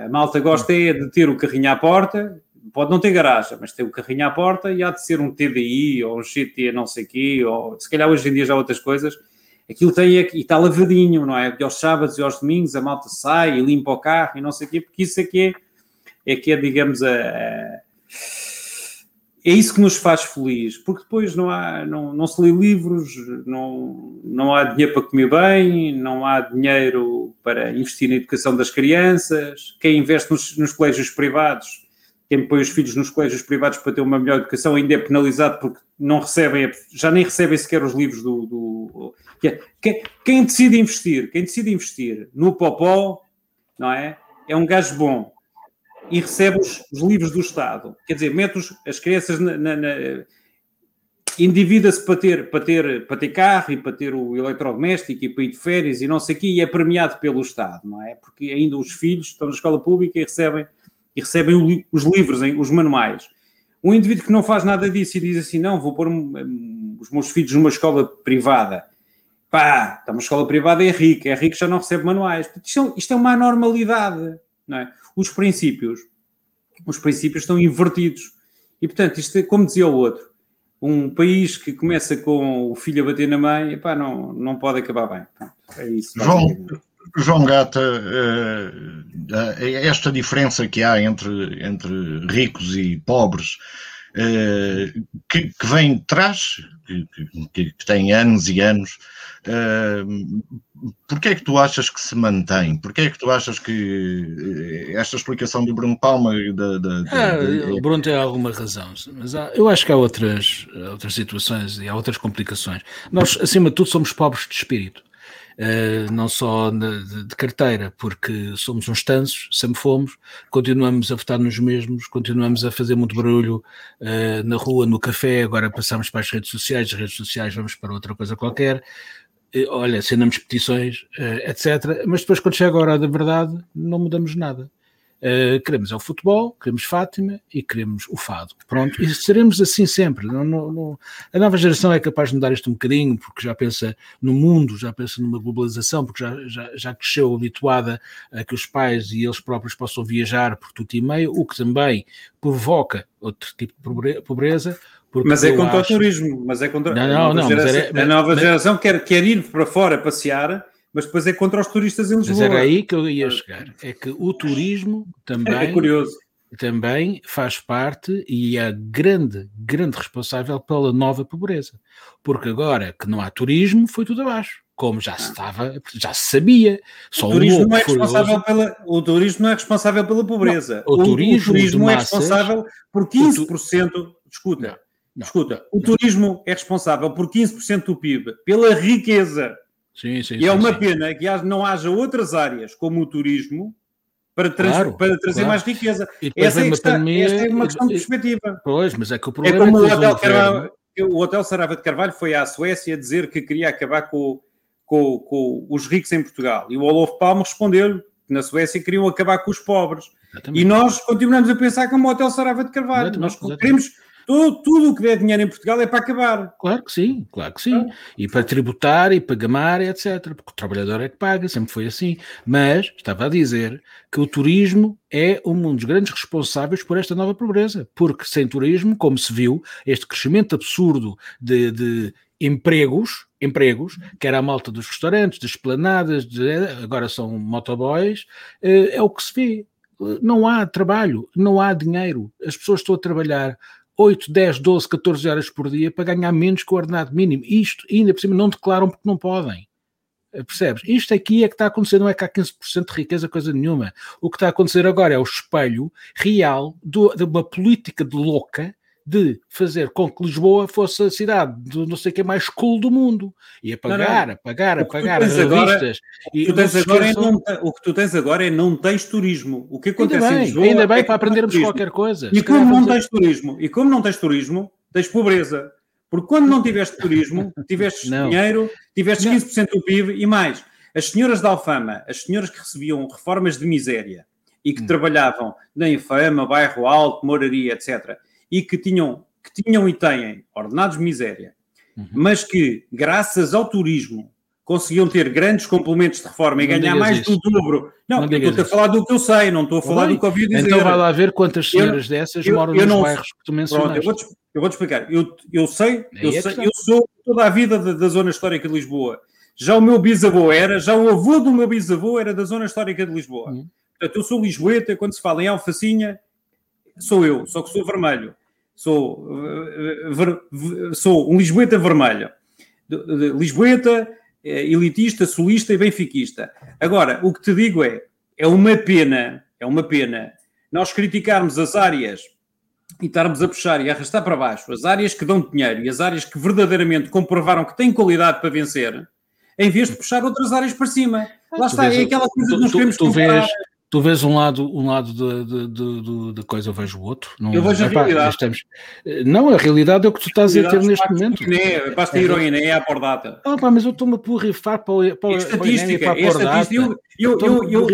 a malta gosta é de ter o carrinho à porta, pode não ter garagem, mas tem o carrinho à porta e há de ser um TDI ou um GT não sei quê, ou se calhar hoje em dia já há outras coisas, aquilo tem e está lavadinho, não é? Porque aos sábados e aos domingos a malta sai e limpa o carro e não sei o quê, porque isso é que é, é que é, digamos, a, a, é isso que nos faz feliz, porque depois não há, não, não se lê livros, não, não há dinheiro para comer bem, não há dinheiro para investir na educação das crianças, quem investe nos, nos colégios privados quem põe os filhos nos colégios privados para ter uma melhor educação ainda é penalizado porque não recebem, já nem recebem sequer os livros do. do quem, quem, decide investir, quem decide investir no Popó, não é? É um gajo bom e recebe os, os livros do Estado. Quer dizer, mete os, as crianças na. na, na endivida-se para ter, para, ter, para ter carro e para ter o eletrodoméstico e para ir de férias e não sei o quê, e é premiado pelo Estado, não é? Porque ainda os filhos estão na escola pública e recebem e recebem os livros, os manuais. Um indivíduo que não faz nada disso e diz assim: não, vou pôr um, os meus filhos numa escola privada. Pá, está uma escola privada é rico, é rico já não recebe manuais. Isto é, isto é uma anormalidade, não é? Os princípios, os princípios estão invertidos. E portanto, isto é, como dizia o outro, um país que começa com o filho a bater na mãe, epá, não, não pode acabar bem. É isso. João, João Gata, eh, eh, esta diferença que há entre, entre ricos e pobres, que, que vem de trás, que, que, que, tem anos e anos, porquê é que tu achas que se mantém? Porquê é que tu achas que esta explicação do Bruno Palma... Da, da, ah, o Bruno tem alguma razão, mas há, eu acho que há outras, outras situações e há outras complicações. Nós, acima de tudo, somos pobres de espírito. Uh, não só de, de, carteira, porque somos uns tansos, sempre fomos, continuamos a votar nos mesmos, continuamos a fazer muito barulho uh, na rua, no café, agora passamos para as redes sociais, as redes sociais vamos para outra coisa qualquer, uh, olha, assinamos petições, etc. Mas depois, quando chega a hora da verdade, não mudamos nada. Uh, queremos é o futebol, queremos Fátima e queremos o fado. Pronto, e seremos assim sempre. Não, não, não, a nova geração é capaz de mudar isto um bocadinho, porque já pensa no mundo, já pensa numa globalização, porque já, já, já cresceu habituada a que os pais e eles próprios possam viajar por tudo e meio, o que também provoca outro tipo de pobreza. Mas é contra acho... o turismo, mas é contra não, não, a nova, não, geração, é, a nova mas... geração quer, quer ir para fora passear mas depois é contra os turistas em Lisboa. Mas era aí que eu ia chegar. É que o turismo também, é curioso. também faz parte e é grande, grande responsável pela nova pobreza. Porque agora que não há turismo, foi tudo abaixo. Como já se ah. estava, já se sabia. Só o, turismo não é responsável pela, o turismo não é responsável pela pobreza. Não, o, o, turismo, o turismo é responsável por 15%. Tu... Escuta, não, não, escuta. O turismo é responsável por 15% do PIB, pela riqueza Sim, sim, e é sim, uma pena que não haja outras áreas como o turismo para, trans, claro, para trazer claro. mais riqueza. Essa é, está, pandemia, esta é uma questão de perspectiva. Pois, mas é que o problema é como é o, hotel Carvalho, o Hotel Sarava de Carvalho foi à Suécia dizer que queria acabar com, com, com os ricos em Portugal. E o Olof Palme respondeu que na Suécia queriam acabar com os pobres. Exatamente. E nós continuamos a pensar como o Hotel Sarava de Carvalho. Exatamente, nós exatamente. queremos tudo, tudo o que der dinheiro em Portugal é para acabar. Claro que sim, claro que sim. Ah. E para tributar e para gamar, etc. Porque o trabalhador é que paga, sempre foi assim. Mas estava a dizer que o turismo é um dos grandes responsáveis por esta nova pobreza. Porque sem turismo, como se viu, este crescimento absurdo de, de empregos, empregos, que era a malta dos restaurantes, das esplanadas, de, agora são motoboys, eh, é o que se vê. Não há trabalho, não há dinheiro. As pessoas estão a trabalhar 8, 10, 12, 14 horas por dia para ganhar menos que o ordenado mínimo. Isto, ainda por cima, não declaram porque não podem. Eh, percebes? Isto aqui é que está a acontecer, não é que há 15% de riqueza, coisa nenhuma. O que está a acontecer agora é o espelho real do, de uma política de louca de fazer com que Lisboa fosse a cidade do não sei o que mais cool do mundo e a pagar, não, não. a pagar, a pagar as revistas. Agora, e o, que é não, o que tu tens agora é não tens turismo. O que acontece ainda bem, em Lisboa ainda bem é para aprendermos qualquer coisa. E como não tens turismo, e como não tens turismo, tens pobreza. Porque quando não tiveste turismo, tiveste dinheiro, tiveste 15% do PIB e mais. As senhoras da Alfama, as senhoras que recebiam reformas de miséria e que hum. trabalhavam na Infama, Bairro Alto, Moraria, etc e que tinham, que tinham e têm ordenados de miséria, uhum. mas que, graças ao turismo, conseguiam ter grandes complementos de reforma e não ganhar mais isso. do dobro. Não, não eu estou a falar do que eu sei, não estou a falar Bem, do que ouvi dizer. Então vai lá ver quantas senhoras eu, dessas eu, moram eu nos bairros que tu mencionaste. Pronto, eu vou-te explicar. Eu, eu sei, eu, é sei eu sou toda a vida da, da, zona histórica de Lisboa. Já o meu bisavô era, já o avô do meu bisavô era da zona histórica de Lisboa. Uhum. Portanto, eu sou lisboeta, quando se fala em alfacinha, sou eu, só que sou vermelho sou, sou um Lisboeta vermelho. Lisboeta, é, elitista, sulista e benfiquista. Agora, o que te digo é, é uma pena, é uma pena nós criticarmos as áreas e estarmos a puxar e a arrastar para baixo as áreas que dão dinheiro e as áreas que verdadeiramente comprovaram que têm qualidade para vencer, em vez de puxar outras áreas para cima. Lá está, é aquela coisa que nós queremos tu, tu vês, Tu vês um lado, um lado da coisa, eu vejo o outro. Não, eu vejo a realidade. Estamos... Não, a realidade é o que tu estás a ter neste momento. É, basta ir ao INE é a por data. Ah, pá, mas eu estou-me a porrifar para o, para, é estatística, para a por data. Eu, eu, eu, eu,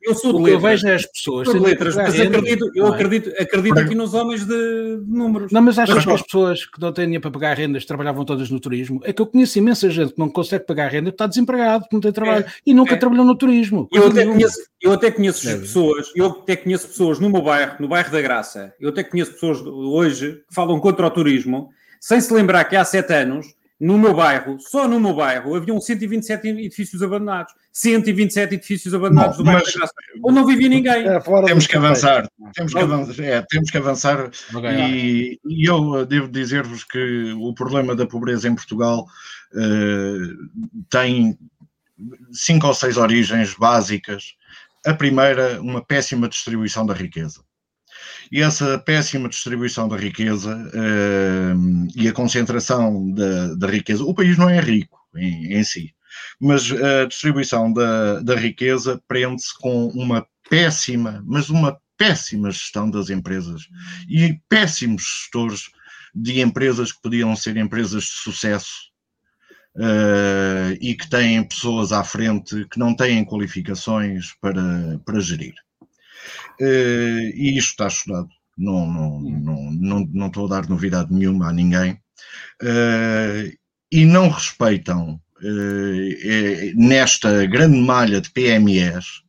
eu, sou de letras. eu vejo é as pessoas. de letras, mas acredito, eu acredito, acredito aqui nos homens de números. Não, mas achas que as pessoas que não têm dinheiro para pagar rendas trabalhavam todas no turismo? É que eu conheço imensa gente que não consegue pagar renda, está desempregado, não tem trabalho e nunca trabalhou no turismo. Eu até conheço, eu até conheço pessoas pessoas, eu até conheço pessoas no meu bairro, no bairro da Graça, eu até conheço pessoas hoje que falam contra o turismo, sem se lembrar que há sete anos, no meu bairro, só no meu bairro, haviam 127 edifícios abandonados. 127 edifícios abandonados Bom, do bairro da Graça. Onde não vivia ninguém. É, temos que avançar. Temos que avançar. É, temos que avançar. E, e, eu devo dizer-vos que o problema da pobreza em Portugal uh, tem cinco ou seis origens básicas a primeira, uma péssima distribuição da riqueza. E essa péssima distribuição da riqueza uh, e a concentração da, da, riqueza, o país não é rico em, em si, mas a distribuição da, da riqueza prende-se com uma péssima, mas uma péssima gestão das empresas e péssimos gestores de empresas que podiam ser empresas de sucesso uh, e que têm pessoas à frente que não têm qualificações para, para gerir. Uh, e isto está estudado. Não, não, não, não, não estou a dar novidade nenhuma a ninguém. Uh, e não respeitam nesta grande malha de PMEs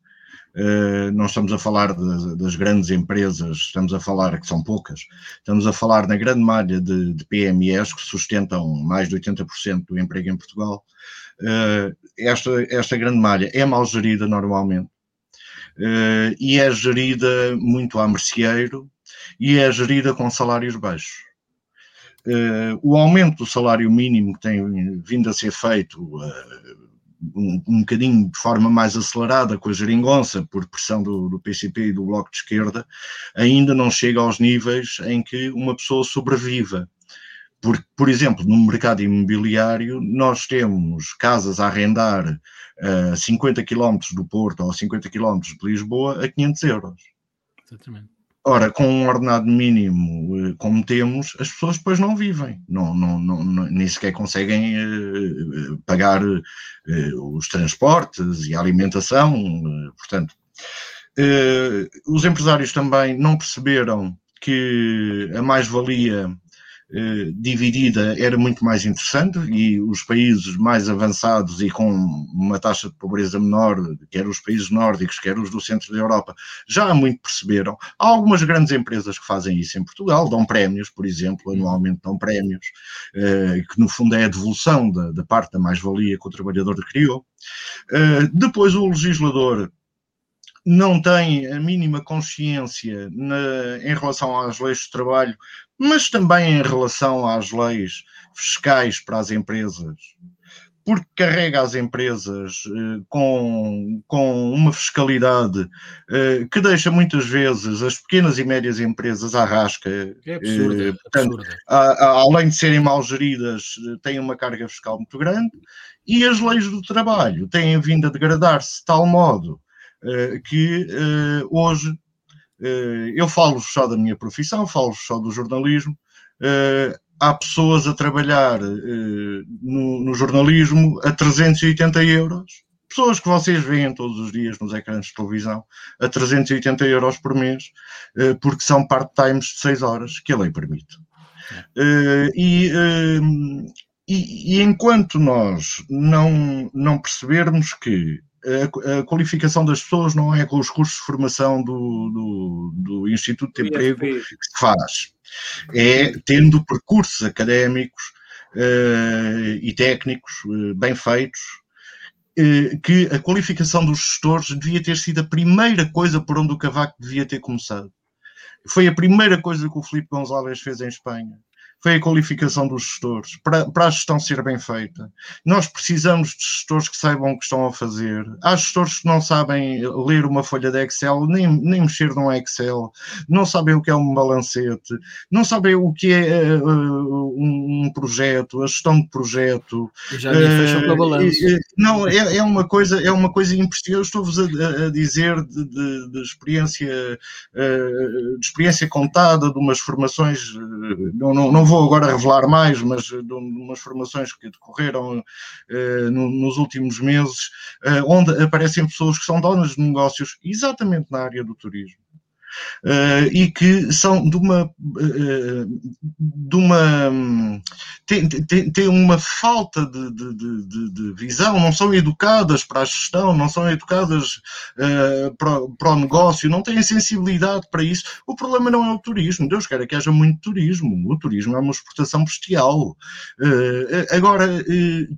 Uh, não estamos a falar das grandes empresas, estamos a falar, que são poucas, estamos a falar na grande malha de, de PMEs que sustentam mais de 80% do emprego em Portugal. Uh, esta, esta grande malha é mal gerida normalmente uh, e é gerida muito a merceeiro e é gerida com salários baixos. o aumento do salário mínimo que tem vindo a ser feito um, um bocadinho de forma mais acelerada com a geringonça, por pressão do, do PCP e do Bloco de Esquerda, ainda não chega aos níveis em que uma pessoa sobreviva. Porque, por exemplo, no mercado imobiliário, nós temos casas a arrendar a 50 km do Porto ou 50 km de Lisboa a 500 euros. Exatamente. Ora, com um ordenado mínimo eh, como temos, as pessoas depois não vivem, não, não, não, nem sequer conseguem uh, pagar uh, os transportes e a alimentação. Portanto, os empresários também não perceberam que a mais-valia eh, dividida era muito mais interessante e os países mais avançados e com uma taxa de pobreza menor, quer os países nórdicos, quer os do centro da Europa, já muito perceberam. Há algumas grandes empresas que fazem isso em Portugal, dão prémios, por exemplo, anualmente dão prémios, eh, que no fundo é a devolução da, da parte da mais-valia que o trabalhador criou. Eh, depois o legislador não tem a mínima consciência na, em relação às leis de trabalho, mas também em relação às leis fiscais para as empresas, porque carrega as empresas eh, com, com uma fiscalidade eh, que deixa muitas vezes as pequenas e médias empresas à rasca. É absurdo. Eh, portanto, a, a, além de serem mal geridas, eh, têm uma carga fiscal muito grande e as leis do trabalho têm vindo a degradar-se de tal modo que eh, hoje eh, eu falo só da minha profissão, falo só do jornalismo. há pessoas a trabalhar no, no jornalismo a 380 euros pessoas que vocês veem todos os dias nos ecrãs de televisão a 380 euros por mês, porque são part-times de 6 horas, que a lei permite. E, e, e, enquanto nós não, não percebermos que a, a, qualificação das pessoas não é com os cursos de formação do, do, do Instituto de Emprego que se faz, é tendo percursos académicos uh, e técnicos uh, bem feitos, uh, que a qualificação dos gestores devia ter sido a primeira coisa por onde o Cavaco devia ter começado. Foi a primeira coisa que o Filipe González fez em Espanha. Foi a qualificação dos gestores, para, para a gestão ser bem feita. Nós precisamos de gestores que saibam o que estão a fazer. Há gestores que não sabem ler uma folha de Excel, nem, nem mexer num Excel, não sabem o que é um balancete, não sabem o que é uh, um, projeto, a gestão de projeto. Já nem fecham com a balança. Não, é, é uma coisa, é uma coisa impressionante. Eu estou-vos a, a, dizer de, de, de experiência, uh, de experiência contada de umas formações, não, não, não vou vou agora revelar mais, mas de umas formações que decorreram uh, no, nos últimos meses, uh, onde aparecem pessoas que são donas de negócios exatamente na área do turismo uh, e que são de uma, uh, de uma têm, têm, uma falta de, de, de, de, visão, não são educadas para a gestão, não são educadas uh, para, para, o negócio, não têm sensibilidade para isso. O problema não é o turismo, Deus queira que haja muito turismo, o turismo é uma exportação bestial. agora,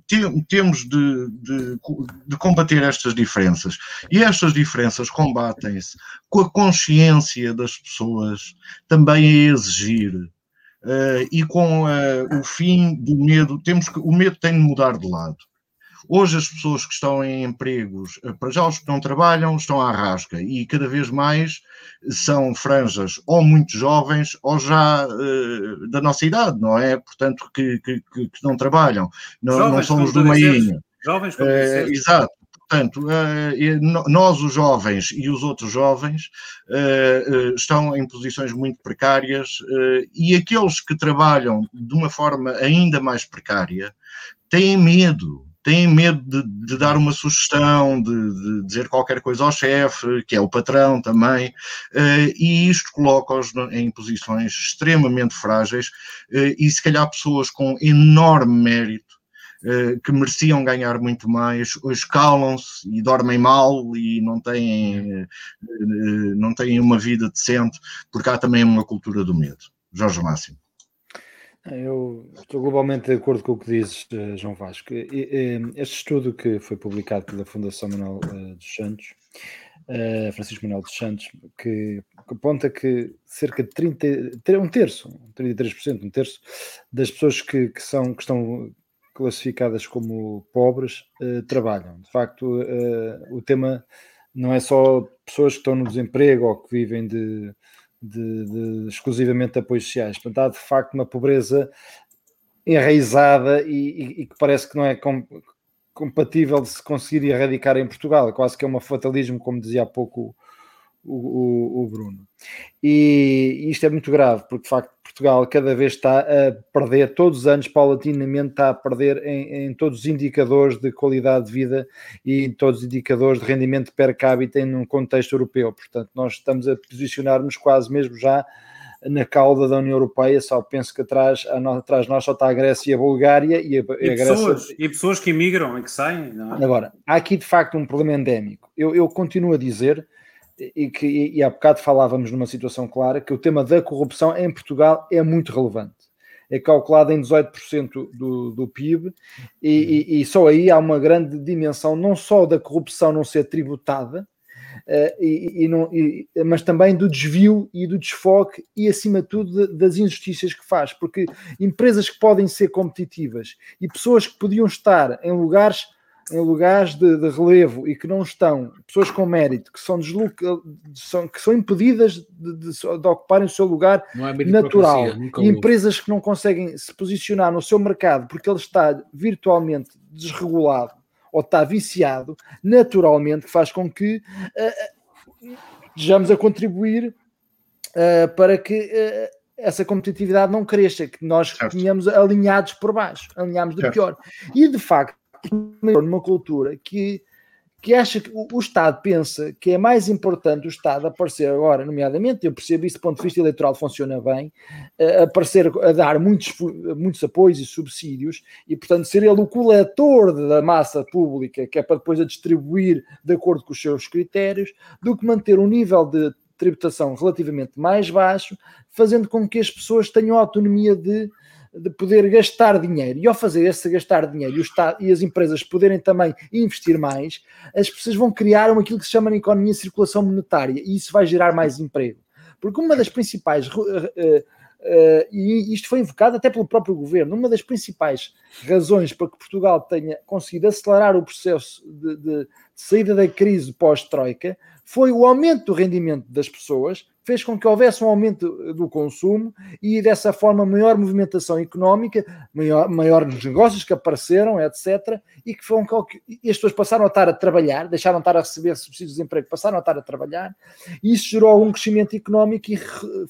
tem, temos de, de combater estas diferenças e estas diferenças combatem-se com a consciência das pessoas também a exigir. Uh, e com uh, o fim do medo, temos que, o medo tem de mudar de lado. Hoje as pessoas que estão em empregos, eh, para já os que não trabalham, estão à rasca e cada vez mais são franjas ou muito jovens ou já uh, da nossa idade, não é? Portanto, que, que, que não trabalham, não, não somos do meinho. Jovens, como uh, Exato. Portanto, eh, nós, os jovens e os outros jovens, eh, eh, estão em posições muito precárias e aqueles que trabalham de uma forma ainda mais precária têm medo. Têm medo de, de dar uma sugestão, de, de, dizer qualquer coisa ao chefe, que é o patrão também, e isto coloca-os em posições extremamente frágeis e, se calhar, pessoas com enorme mérito que mereciam ganhar muito mais, hoje calam-se e dormem mal e não têm, eh, não têm uma vida decente, porque há também uma cultura do medo. Jorge Máximo. Eu estou globalmente de acordo com o que dizes, eh, João Vasco. Este estudo que foi publicado pela Fundação Manuel dos Santos, Francisco Manuel dos Santos, que aponta que cerca de 30, um terço, 33%, um terço das pessoas que, que, são, que estão classificadas como pobres uh, trabalham. De facto, uh, o tema não é só pessoas que estão no desemprego ou que vivem de, de, de exclusivamente de apoios sociais. Portanto, há de facto uma pobreza enraizada e, e, e que parece que não é com, compatível de se conseguir erradicar em Portugal. Quase que é um fatalismo, como dizia há pouco o, o, o, Bruno. E isto é muito grave, porque de facto Portugal cada vez está a perder, todos os anos, paulatinamente, está a perder em, em todos os indicadores de qualidade de vida e em todos os indicadores de rendimento per capita em um contexto europeu. Portanto, nós estamos a posicionar-nos quase mesmo já na cauda da União Europeia, só penso que atrás, atrás de nós só está a Grécia e a Bulgária e a, e a pessoas, Grécia... E pessoas que emigram e que saem. É? Agora, há aqui de facto um problema endémico. Eu, eu continuo a dizer e que e há bocado falávamos numa situação clara que o tema da corrupção em Portugal é muito relevante. É calculado em 18% do, do PIB e, e, e, só aí há uma grande dimensão, não só da corrupção não ser tributada, uh, e, não, mas também do desvio e do desfoque e, acima de tudo, de, das injustiças que faz. Porque empresas que podem ser competitivas e pessoas que podiam estar em lugares em lugares de, de, relevo e que não estão, pessoas com mérito, que são, desloca, são, que são impedidas de, de, de ocuparem o seu lugar é natural, e empresas que não conseguem se posicionar no seu mercado porque ele está virtualmente desregulado ou está viciado, naturalmente faz com que uh, estejamos a contribuir uh, para que uh, essa competitividade não cresça, que nós tenhamos alinhados por baixo, alinhamos de certo. pior. E de facto, numa cultura que, que acha que o, o, Estado pensa que é mais importante o Estado aparecer agora, nomeadamente, eu percebo isso do ponto de vista eleitoral funciona bem, uh, aparecer a dar muitos, muitos apoios e subsídios e, portanto, ser ele o coletor da massa pública, que é para depois a distribuir de acordo com os seus critérios, do que manter um nível de tributação relativamente mais baixo, fazendo com que as pessoas tenham autonomia de de poder gastar dinheiro. E ao fazer esse gastar dinheiro e, Estado, e as empresas poderem também investir mais, as pessoas vão criar aquilo que se chama na economia circulação monetária e isso vai gerar mais emprego. Porque uma das principais uh, Uh, e isto foi invocado até pelo próprio governo. Uma das principais razões para que Portugal tenha conseguido acelerar o processo de, de, de saída da crise pós-Troika foi o aumento do rendimento das pessoas, fez com que houvesse um aumento do consumo e dessa forma maior movimentação económica, maior, maiores negócios que apareceram, etc. E que foram e as pessoas passaram a estar a trabalhar, deixaram de estar a receber subsídios de emprego, passaram a estar a trabalhar, e isso gerou algum crescimento económico e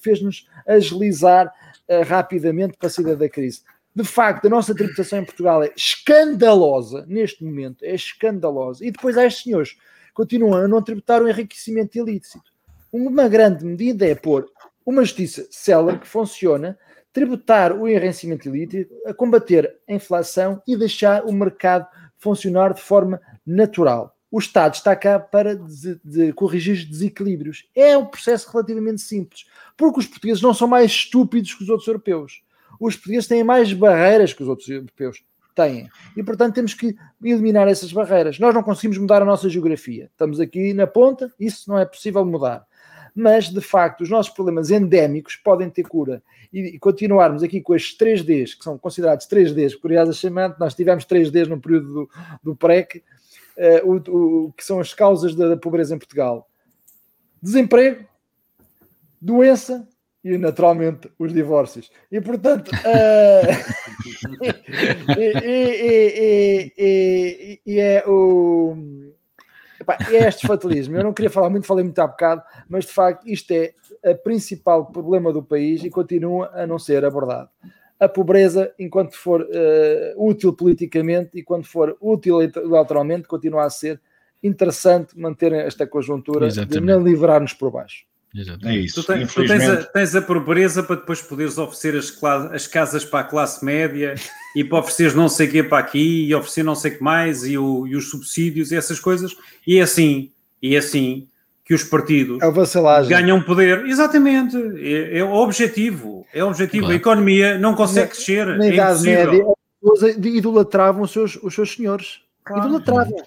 fez-nos agilizar uh, rapidamente para a saída da crise. De facto, a nossa tributação em Portugal é escandalosa neste momento, é escandalosa. E depois há estes senhores continuam a não tributar o enriquecimento ilícito. Uma grande medida é pôr uma justiça célere que funciona, tributar o enriquecimento ilícito, a combater a inflação e deixar o mercado funcionar de forma natural. O Estado está cá para de, de corrigir os desequilíbrios. É um processo relativamente simples, porque os portugueses não são mais estúpidos que os outros europeus. Os portugueses têm mais barreiras que os outros europeus têm. E, portanto, temos que eliminar essas barreiras. Nós não conseguimos mudar a nossa geografia. Estamos aqui na ponta, isso não é possível mudar. Mas, de facto, os nossos problemas endémicos podem ter cura. E, e continuarmos aqui com estes 3Ds, que são considerados 3Ds, curiosamente, nós tivemos 3Ds no período do, do PREC, uh, o, o, que são as causas da, da pobreza em Portugal. Desemprego, doença e naturalmente os divórcios. E portanto, uh, e, e, e, é o epá, é este fatalismo. Eu não queria falar muito, falei muito há bocado, mas de facto isto é o principal problema do país e continua a não ser abordado. A pobreza, enquanto for uh, útil politicamente e quando for útil eleitoralmente, continua a ser interessante manter esta conjuntura Exatamente. de não livrar-nos por baixo. Exatamente. É isso. Tu, tens, tu tens, a, tens, a, pobreza para depois poderes oferecer as, as, casas para a classe média e para oferecer não sei o que para aqui e oferecer não sei o que mais e, o, e, os subsídios e essas coisas. E é assim, e é assim que os partidos é ganham poder. Exatamente. É, é, o objetivo. É o objetivo. Claro. A economia não consegue na, crescer. Na é Idade Média, idolatravam os seus, os seus senhores. Claro. Idolatravam.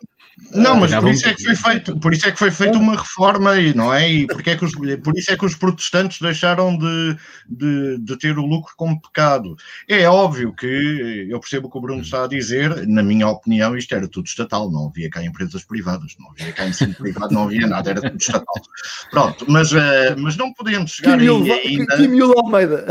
Não, mas por isso é que foi feito, por isso é que foi feita uma reforma aí, não é? E porque é que os, por isso é que os protestantes deixaram de, de, de, ter o lucro como pecado. É óbvio que eu percebo o que o Bruno está a dizer, na minha opinião, isto era tudo estatal, não havia cá empresas privadas, não havia cá ensino privado, não havia nada, era tudo estatal. Pronto, mas, uh, mas não podemos chegar aí ainda. Kim Almeida.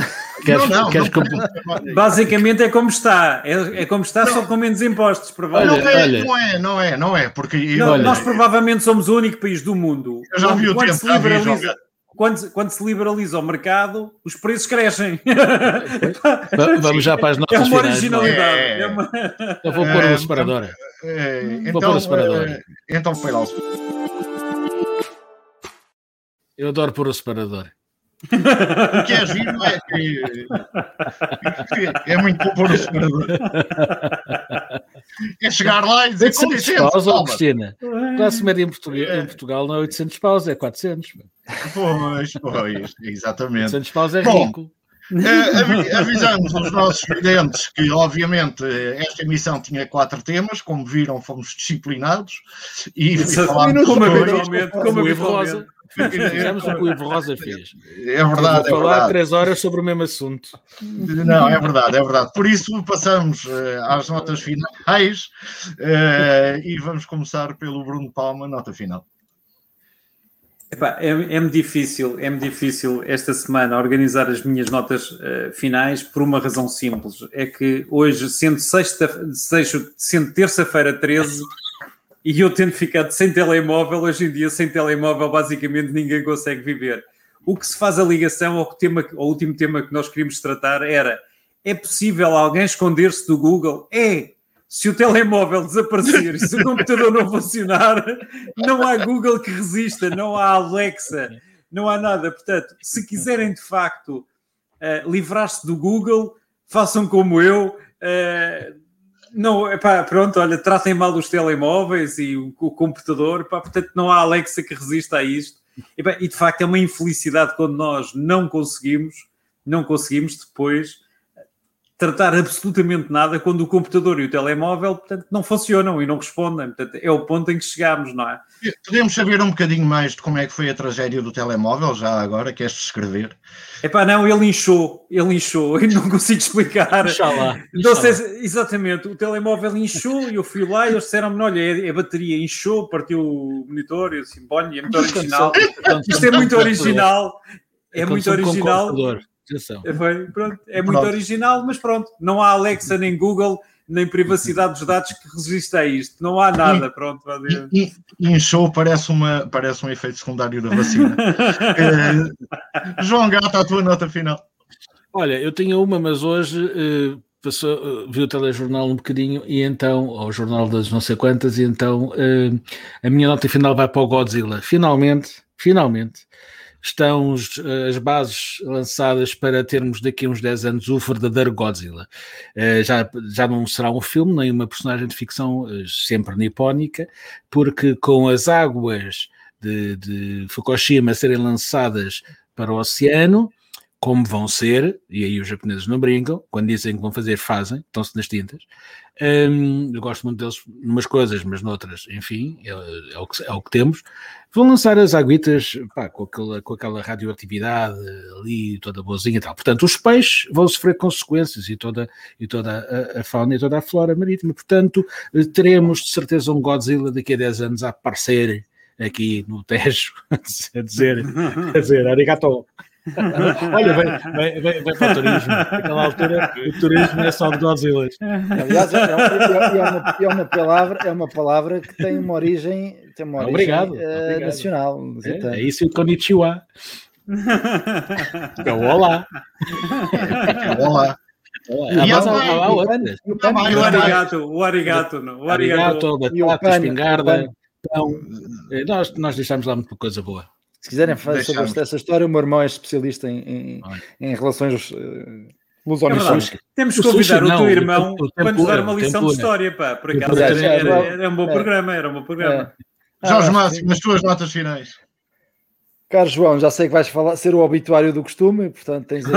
Queres, não, não, queres não, Basicamente é como está, é, é como está, só com menos impostos, provavelmente. Não é, não é, não é, não é porque não, olha, nós provavelmente somos o único país do mundo. Eu já vi o tempo, se liberaliza, quando, quando, se liberaliza o mercado, os preços crescem. Vamos já para as notas É uma originalidade. É, é uma... Eu vou pôr o separador. É, então, vou pôr o separador. É, então foi lá o Eu adoro pôr o separador. O que é giro é que é muito bom pôr o separador. É chegar lá e dizer com licença. Paus, oh, Cristina, classe média em Portugal, em Portugal não é 800 paus, é 400. Pois, pois, exatamente. 800 paus é Bom, rico. Uh, avisamos os nossos videntes que, obviamente, esta emissão tinha quatro temas, como viram, fomos disciplinados e falámos como habitualmente, como habitualmente. Fizemos o que o Ivo Rosa fez. É verdade. Vou falar é três horas sobre o mesmo assunto. Não, é verdade, é verdade. Por isso passamos uh, às notas finais uh, e vamos começar pelo Bruno Palma, nota final. é, é-me difícil, é-me difícil esta semana organizar as minhas notas uh, finais por uma razão simples. É que hoje, sendo, sexta, sendo terça-feira 13, e eu tendo ficado sem telemóvel, hoje em dia sem telemóvel basicamente ninguém consegue viver. O que se faz a ligação ao, tema, ao último tema que nós queríamos tratar era é possível alguém esconder-se do Google? É! Se o telemóvel desaparecer, se o computador não funcionar, não há Google que resista, não há Alexa, não há nada. Portanto, se quiserem de facto uh, livrar-se do Google, façam como eu, uh, não, epá, pronto, olha, tratem mal os telemóveis e o, o computador, epá, portanto não há Alexa que resista a isto. Epá, e de facto é uma infelicidade quando nós não conseguimos, não conseguimos depois tratar absolutamente nada quando o computador e o telemóvel portanto, não funcionam e não respondem. Portanto, é o ponto em que chegamos, não é? Podemos saber um bocadinho mais de como é que foi a tragédia do telemóvel, já agora, queres descrever? Epá, não, ele inchou, ele inchou, eu não consigo explicar. Inxalá, Não sei se, exatamente, o telemóvel inchou e eu fui lá e eles disseram-me: olha, é, a bateria inchou, partiu o monitor, e eu disse: olha, é muito original. Isto é muito original, é muito original. É, foi, pronto, é muito original, mas pronto, não há Alexa nem Google nem privacidade dos dados que resista a isto. Não há nada, pronto. E, inchou parece, uma, parece um efeito secundário da vacina. é, João Gato, a tua nota final. Olha, eu tinha uma, mas hoje uh, passou, uh, vi o telejornal um bocadinho e então, ou o jornal das não sei quantas, e então uh, a minha nota final vai para o Godzilla. Finalmente, finalmente, estão as bases lançadas para termos daqui a uns 10 anos o verdadeiro Godzilla. Eh, já, já não será um filme, nem uma personagem de ficção eh, sempre nipónica, porque com as águas de, de Fukushima serem lançadas para o oceano, como vão ser, e aí os japoneses não brincam, quando dizem que vão fazer, fazem, estão-se nas tintas. Um, eu gosto muito deles numas coisas, mas noutras, enfim, é, é, o, que, é o que temos. Vão lançar as aguitas pá, com, aquela, com aquela radioatividade ali, toda boazinha e tal. Portanto, os peixes vão sofrer consequências e toda, e toda a, a fauna e toda a flora marítima. Portanto, teremos de certeza um Godzilla daqui a 10 anos a aparecer aqui no Tejo, a dizer, a dizer, arigato. Olha, vem, vem, vem, vem para o turismo. Naquela altura, o turismo é só de Godzilla. Aliás, é, é, é, uma, é, uma, palavra, é uma palavra que tem uma origem, tem uma origem obrigado, uh, obrigado. nacional. É, é isso o Konnichiwa. É o olá. É o olá. E há outras. O arigato, o arigato. O arigato, batata, espingarda. Pão. Nós, nós deixamos lá muita coisa boa. Se quiserem fazer sobre essa história, o meu irmão é especialista em, em, em relações uh, lusónicas. É Temos que convidar o, o teu irmão para nos dar uma lição de história, pá. Por acaso era, era, era, um bom é. programa, era um bom programa. É. Jorge ah, Máximo, as tuas notas finais. Carlos João, já sei que vais falar, ser o obituário do costume, portanto tens aí.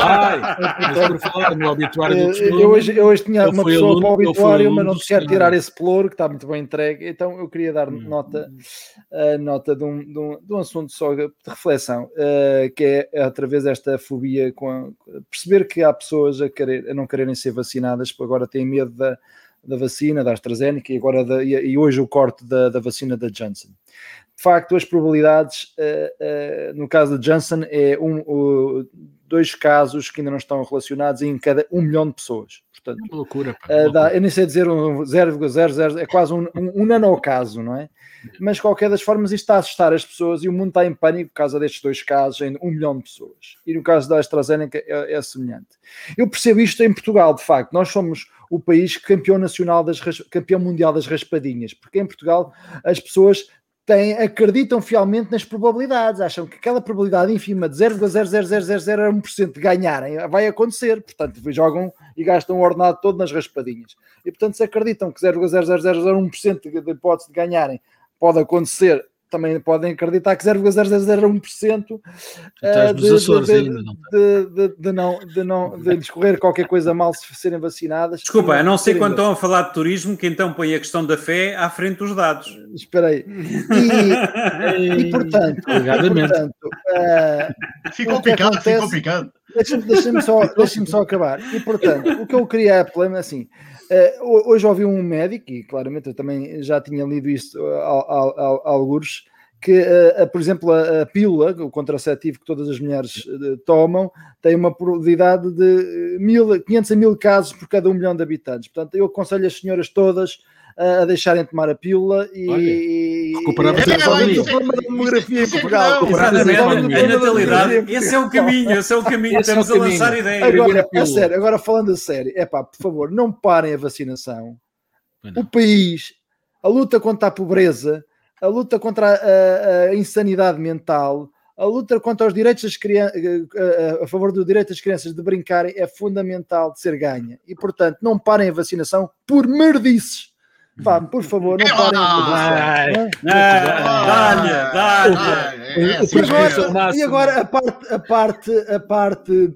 Ai, por falar no obituário do eh, costume. Eu hoje, eu hoje tinha uma pessoa aluno, para o obituário, mas não te quero tirar esse ploro que está muito bem entregue, então eu queria dar hum. nota, uh, nota de um, de, um, de um assunto só de reflexão, uh, que é através desta fobia, com a, perceber que há pessoas a, querer, a não quererem ser vacinadas, porque agora têm medo da, da vacina, da AstraZeneca e, agora da, e, e hoje o corte da, da vacina da Johnson de facto, as probabilidades, uh, uh, no caso de Johnson, é um, uh, dois casos que ainda não estão relacionados em cada um milhão de pessoas. Portanto, é uma loucura. Pá, uh, dá, eu nem sei dizer um 0,00, é quase um, um, um nanocaso, não é? Mas, qualquer das formas, isto está a assustar as pessoas e o mundo está em pânico por causa destes dois casos, em um milhão de pessoas. E no caso da AstraZeneca é, é semelhante. Eu percebo isto em Portugal, de facto. Nós somos o país campeão nacional das campeão mundial das raspadinhas, porque em Portugal as pessoas têm, acreditam fielmente nas probabilidades, acham que aquela probabilidade ínfima de 0,00001% de ganharem vai acontecer, portanto jogam e gastam o ordenado todo nas raspadinhas. E portanto se acreditam que 0,00001% de hipótese de ganharem pode acontecer também podem acreditar que 0,001% eh, de, de, de, de, não, de não de discorrer qualquer coisa mal se serem vacinadas. Desculpa, a não ser quando estão a falar de turismo, que então põe a questão da fé à frente dos dados. Espera aí. E, e portanto, portanto uh, ficou picado, acontece, ficou picado. Deixa-me deixa só, deixa só acabar. E portanto, o que eu queria é problema assim. Uh, hoje ouvi um médico, e claramente eu também já tinha lido isso a, alguns, que, uh, por exemplo, a, a, pílula, o contraceptivo que todas as mulheres uh, tomam, tem uma probabilidade de mil, 500 a mil casos por cada um milhão de habitantes. Portanto, eu aconselho as senhoras todas a deixarem de tomar a pílula e recuperar o problema da demografia em Portugal. A natalidade, esse é o caminho, esse é o caminho, estamos é a lançar ideias. Agora, a sério, agora falando a sério, é pá, por favor, não parem a vacinação. O país, a luta contra a pobreza, a luta contra a, a, a insanidade mental, a luta contra os direitos das crianças, a favor do direito das crianças de brincarem é fundamental de ser ganha. E, portanto, não parem a vacinação por merdices. Pá, por favor, não parem de Dá-lhe, dá-lhe. E agora a parte, a parte, a parte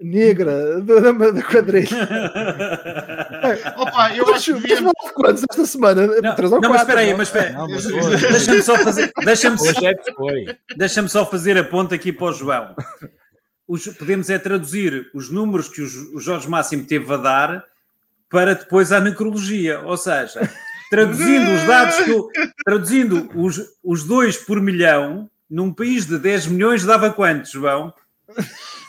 negra da, da quadrilha. Opa, eu acho que devia... quantos esta semana? Não, Três ou não, quatro, mas espera aí, não? mas espera. Deixa-me só fazer, deixa-me é que foi. deixa só fazer a ponta aqui para o João. Os- podemos é traduzir os números que o Jorge Máximo teve a dar para depois a necrologia, ou seja, traduzindo os dados que eu, traduzindo os, os dois por milhão num país de 10 milhões dava quanto, João?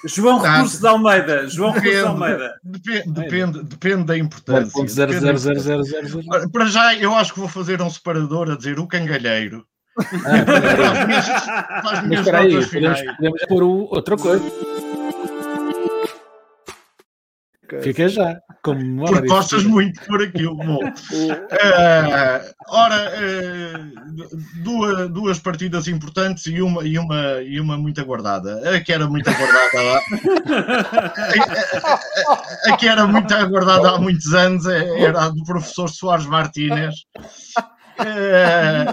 João Ah, Recurso de Almeida, João Recurso de Depende, Almeida. depende, depende, depende da importância. Depende da importância. 0.00000. Ora, Para já, eu acho que vou fazer um separador a dizer o cangalheiro. Ah, Para as minhas, para as Mas minhas espera aí, podemos, podemos pôr o- outra coisa. Fica já. Como memória Porque gostas muito por aquilo. Bom, O- eh, ora, eh, duas, duas partidas importantes e uma, e, uma, e uma muito aguardada. A que era muito aguardada a, a- a que era muito aguardada há muitos anos é- era a do professor Soares Martínez. Eh,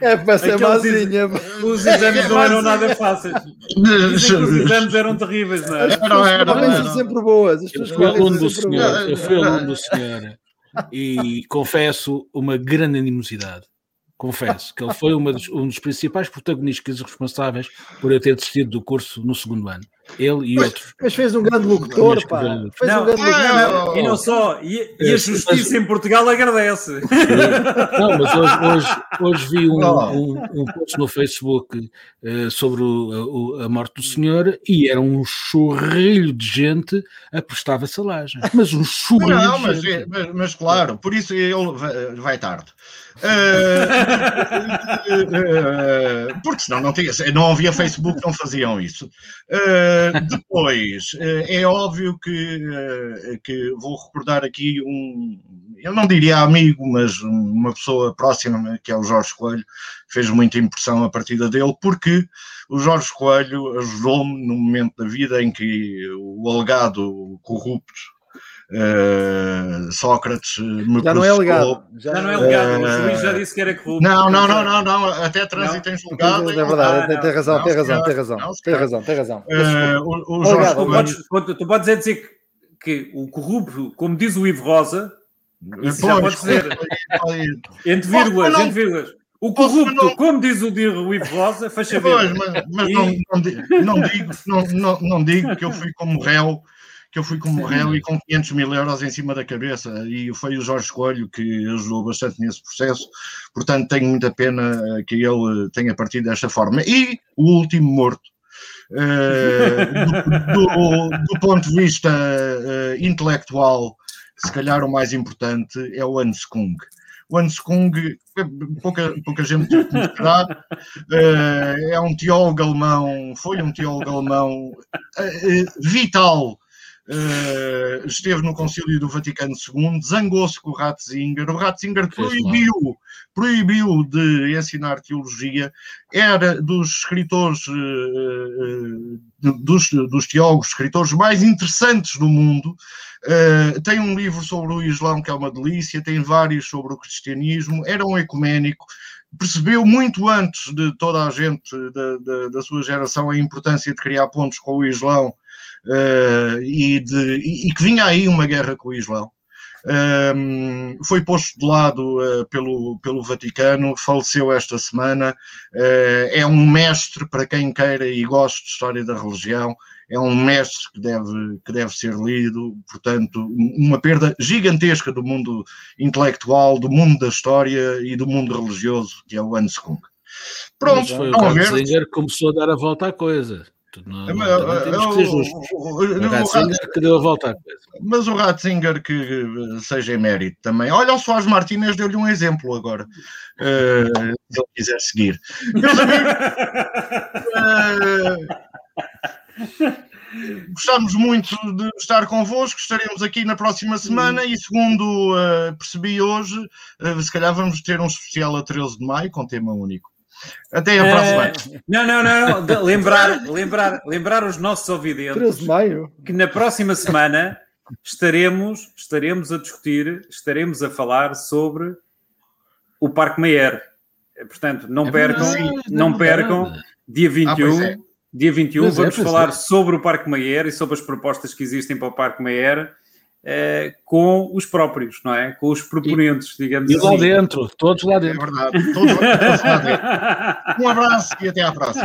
É para ser Aqueles mazinha. Os exames não eram nada fáceis. Dizem que os exames eram terríveis, não é? As pessoas era, escolhem era. são sempre boas. As Eu fui aluno do sempre senhor, boas. eu fui aluno do senhor e confesso uma grande animosidade. Confesso que ele foi uma dos- um dos principais protagonistas responsáveis por eu ter desistido do curso no segundo ano. Ele e outros. Mas fez um grande locutor, Mas pá. Fez Não, um grande ah, locutor. E não só, e, e a É, justiça em Portugal agradece. Não, mas hoje, hoje, hoje vi um, um, um post no Facebook eh, sobre o- o- a morte do senhor e era um chorrilho de gente a prestar vassalagem. Mas um chorrilho Não, de mas, gente. mas, mas claro, por isso ele vai, vai tarde. Eh, eh, porque senão não, tinha, não havia Facebook, não faziam isso. Eh, depois, eh, é óbvio que, eh, que vou recordar aqui um, eu não diria amigo, mas uma pessoa próxima, que é o Jorge Coelho, fez muita impressão a partida dele, porque o Jorge Coelho ajudou-me no momento da vida em que o alegado corrupto eh, Sócrates eh, me Já não é legado. Já não é legado, o Eh, juiz já disse que era corrupto. Não, não, não, não, não, até trânsito em julgado. É verdade, Ah, tem, não. razão, Não, tem razão, tem razão, Não, tem razão, tem razão. Eh, o, o Jorge Tu podes, tu- tu podes dizer que, que o corrupto, como diz o Ivo Rosa, isso já pode ser. pois, entre vírgulas, não- entre vírgulas. O corrupto, não- como diz o, Ivo Rosa, fecha Pois, ver. mas, mas E- não, não, di- não digo, não, não, não digo que eu fui como réu, que eu fui como réu e com 500 mil euros em cima da cabeça, e foi o Jorge Coelho que ajudou bastante nesse processo, portanto tenho muita pena eh, que ele tenha partido desta forma. E o último morto, eh, do, do- do ponto de vista eh, intelectual, se calhar o mais importante é o Hans Kung. O Hans Kung, pouca, pouca gente conhecerá, eh, é um teólogo alemão, foi um teólogo alemão eh, eh, vital. Eh, esteve no Concílio do Vaticano II, zangou-se com o Ratzinger. O Ratzinger proibiu, proibiu de ensinar teologia. Era dos escritores, eh, eh, dos, dos teólogos, escritores mais interessantes do mundo. Uh, tem um livro sobre o Islão que é uma delícia, tem vários sobre o cristianismo, era um ecuménico, percebeu muito antes de toda a gente da, da, da sua geração a importância de criar pontos com o Islão uh, e, de, e, e que vinha aí uma guerra com o Islão. Um, foi posto de lado uh, pelo, pelo Vaticano, faleceu esta semana. Uh, é um mestre para quem queira e goste de história da religião. É um mestre que deve, que deve ser lido, portanto, uma perda gigantesca do mundo intelectual, do mundo da história e do mundo religioso, que é o Hans Kung. Pronto, Mas foi o. Ratzinger que começou a dar a volta à coisa. Não, não, Mas, também temos que ser eu- justos. o- O o- Ratzinger que deu a volta. Mas o Ratzinger que eh, seja emérito também. Olha, o Soares Martínez deu-lhe um exemplo agora. eh, se ele quiser seguir. Meus amigos, eh, gostamos muito de estar convosco. Estaremos aqui na próxima semana e, segundo eh, percebi hoje, se calhar vamos ter um especial a 13 de maio com tema único. Até a próxima. Eh, não, não, não, lembrar, lembrar, lembrar os nossos 13 ouvidentes de maio. que na próxima semana estaremos, estaremos a discutir, estaremos a falar sobre o Parque Mayer. Eh, Portanto, não É percam, verdade, não é percam, verdade. dia Ah, pois 21, é. Dia 21 Mas é, vamos é, falar é. sobre o Parque Mayer e sobre as propostas que existem para o Parque Mayer eh, com os próprios, não é? Com os proponentes, e, digamos e assim. E lá dentro, todos lá dentro. É verdade, todos, todos lá dentro. Um abraço e até à próxima.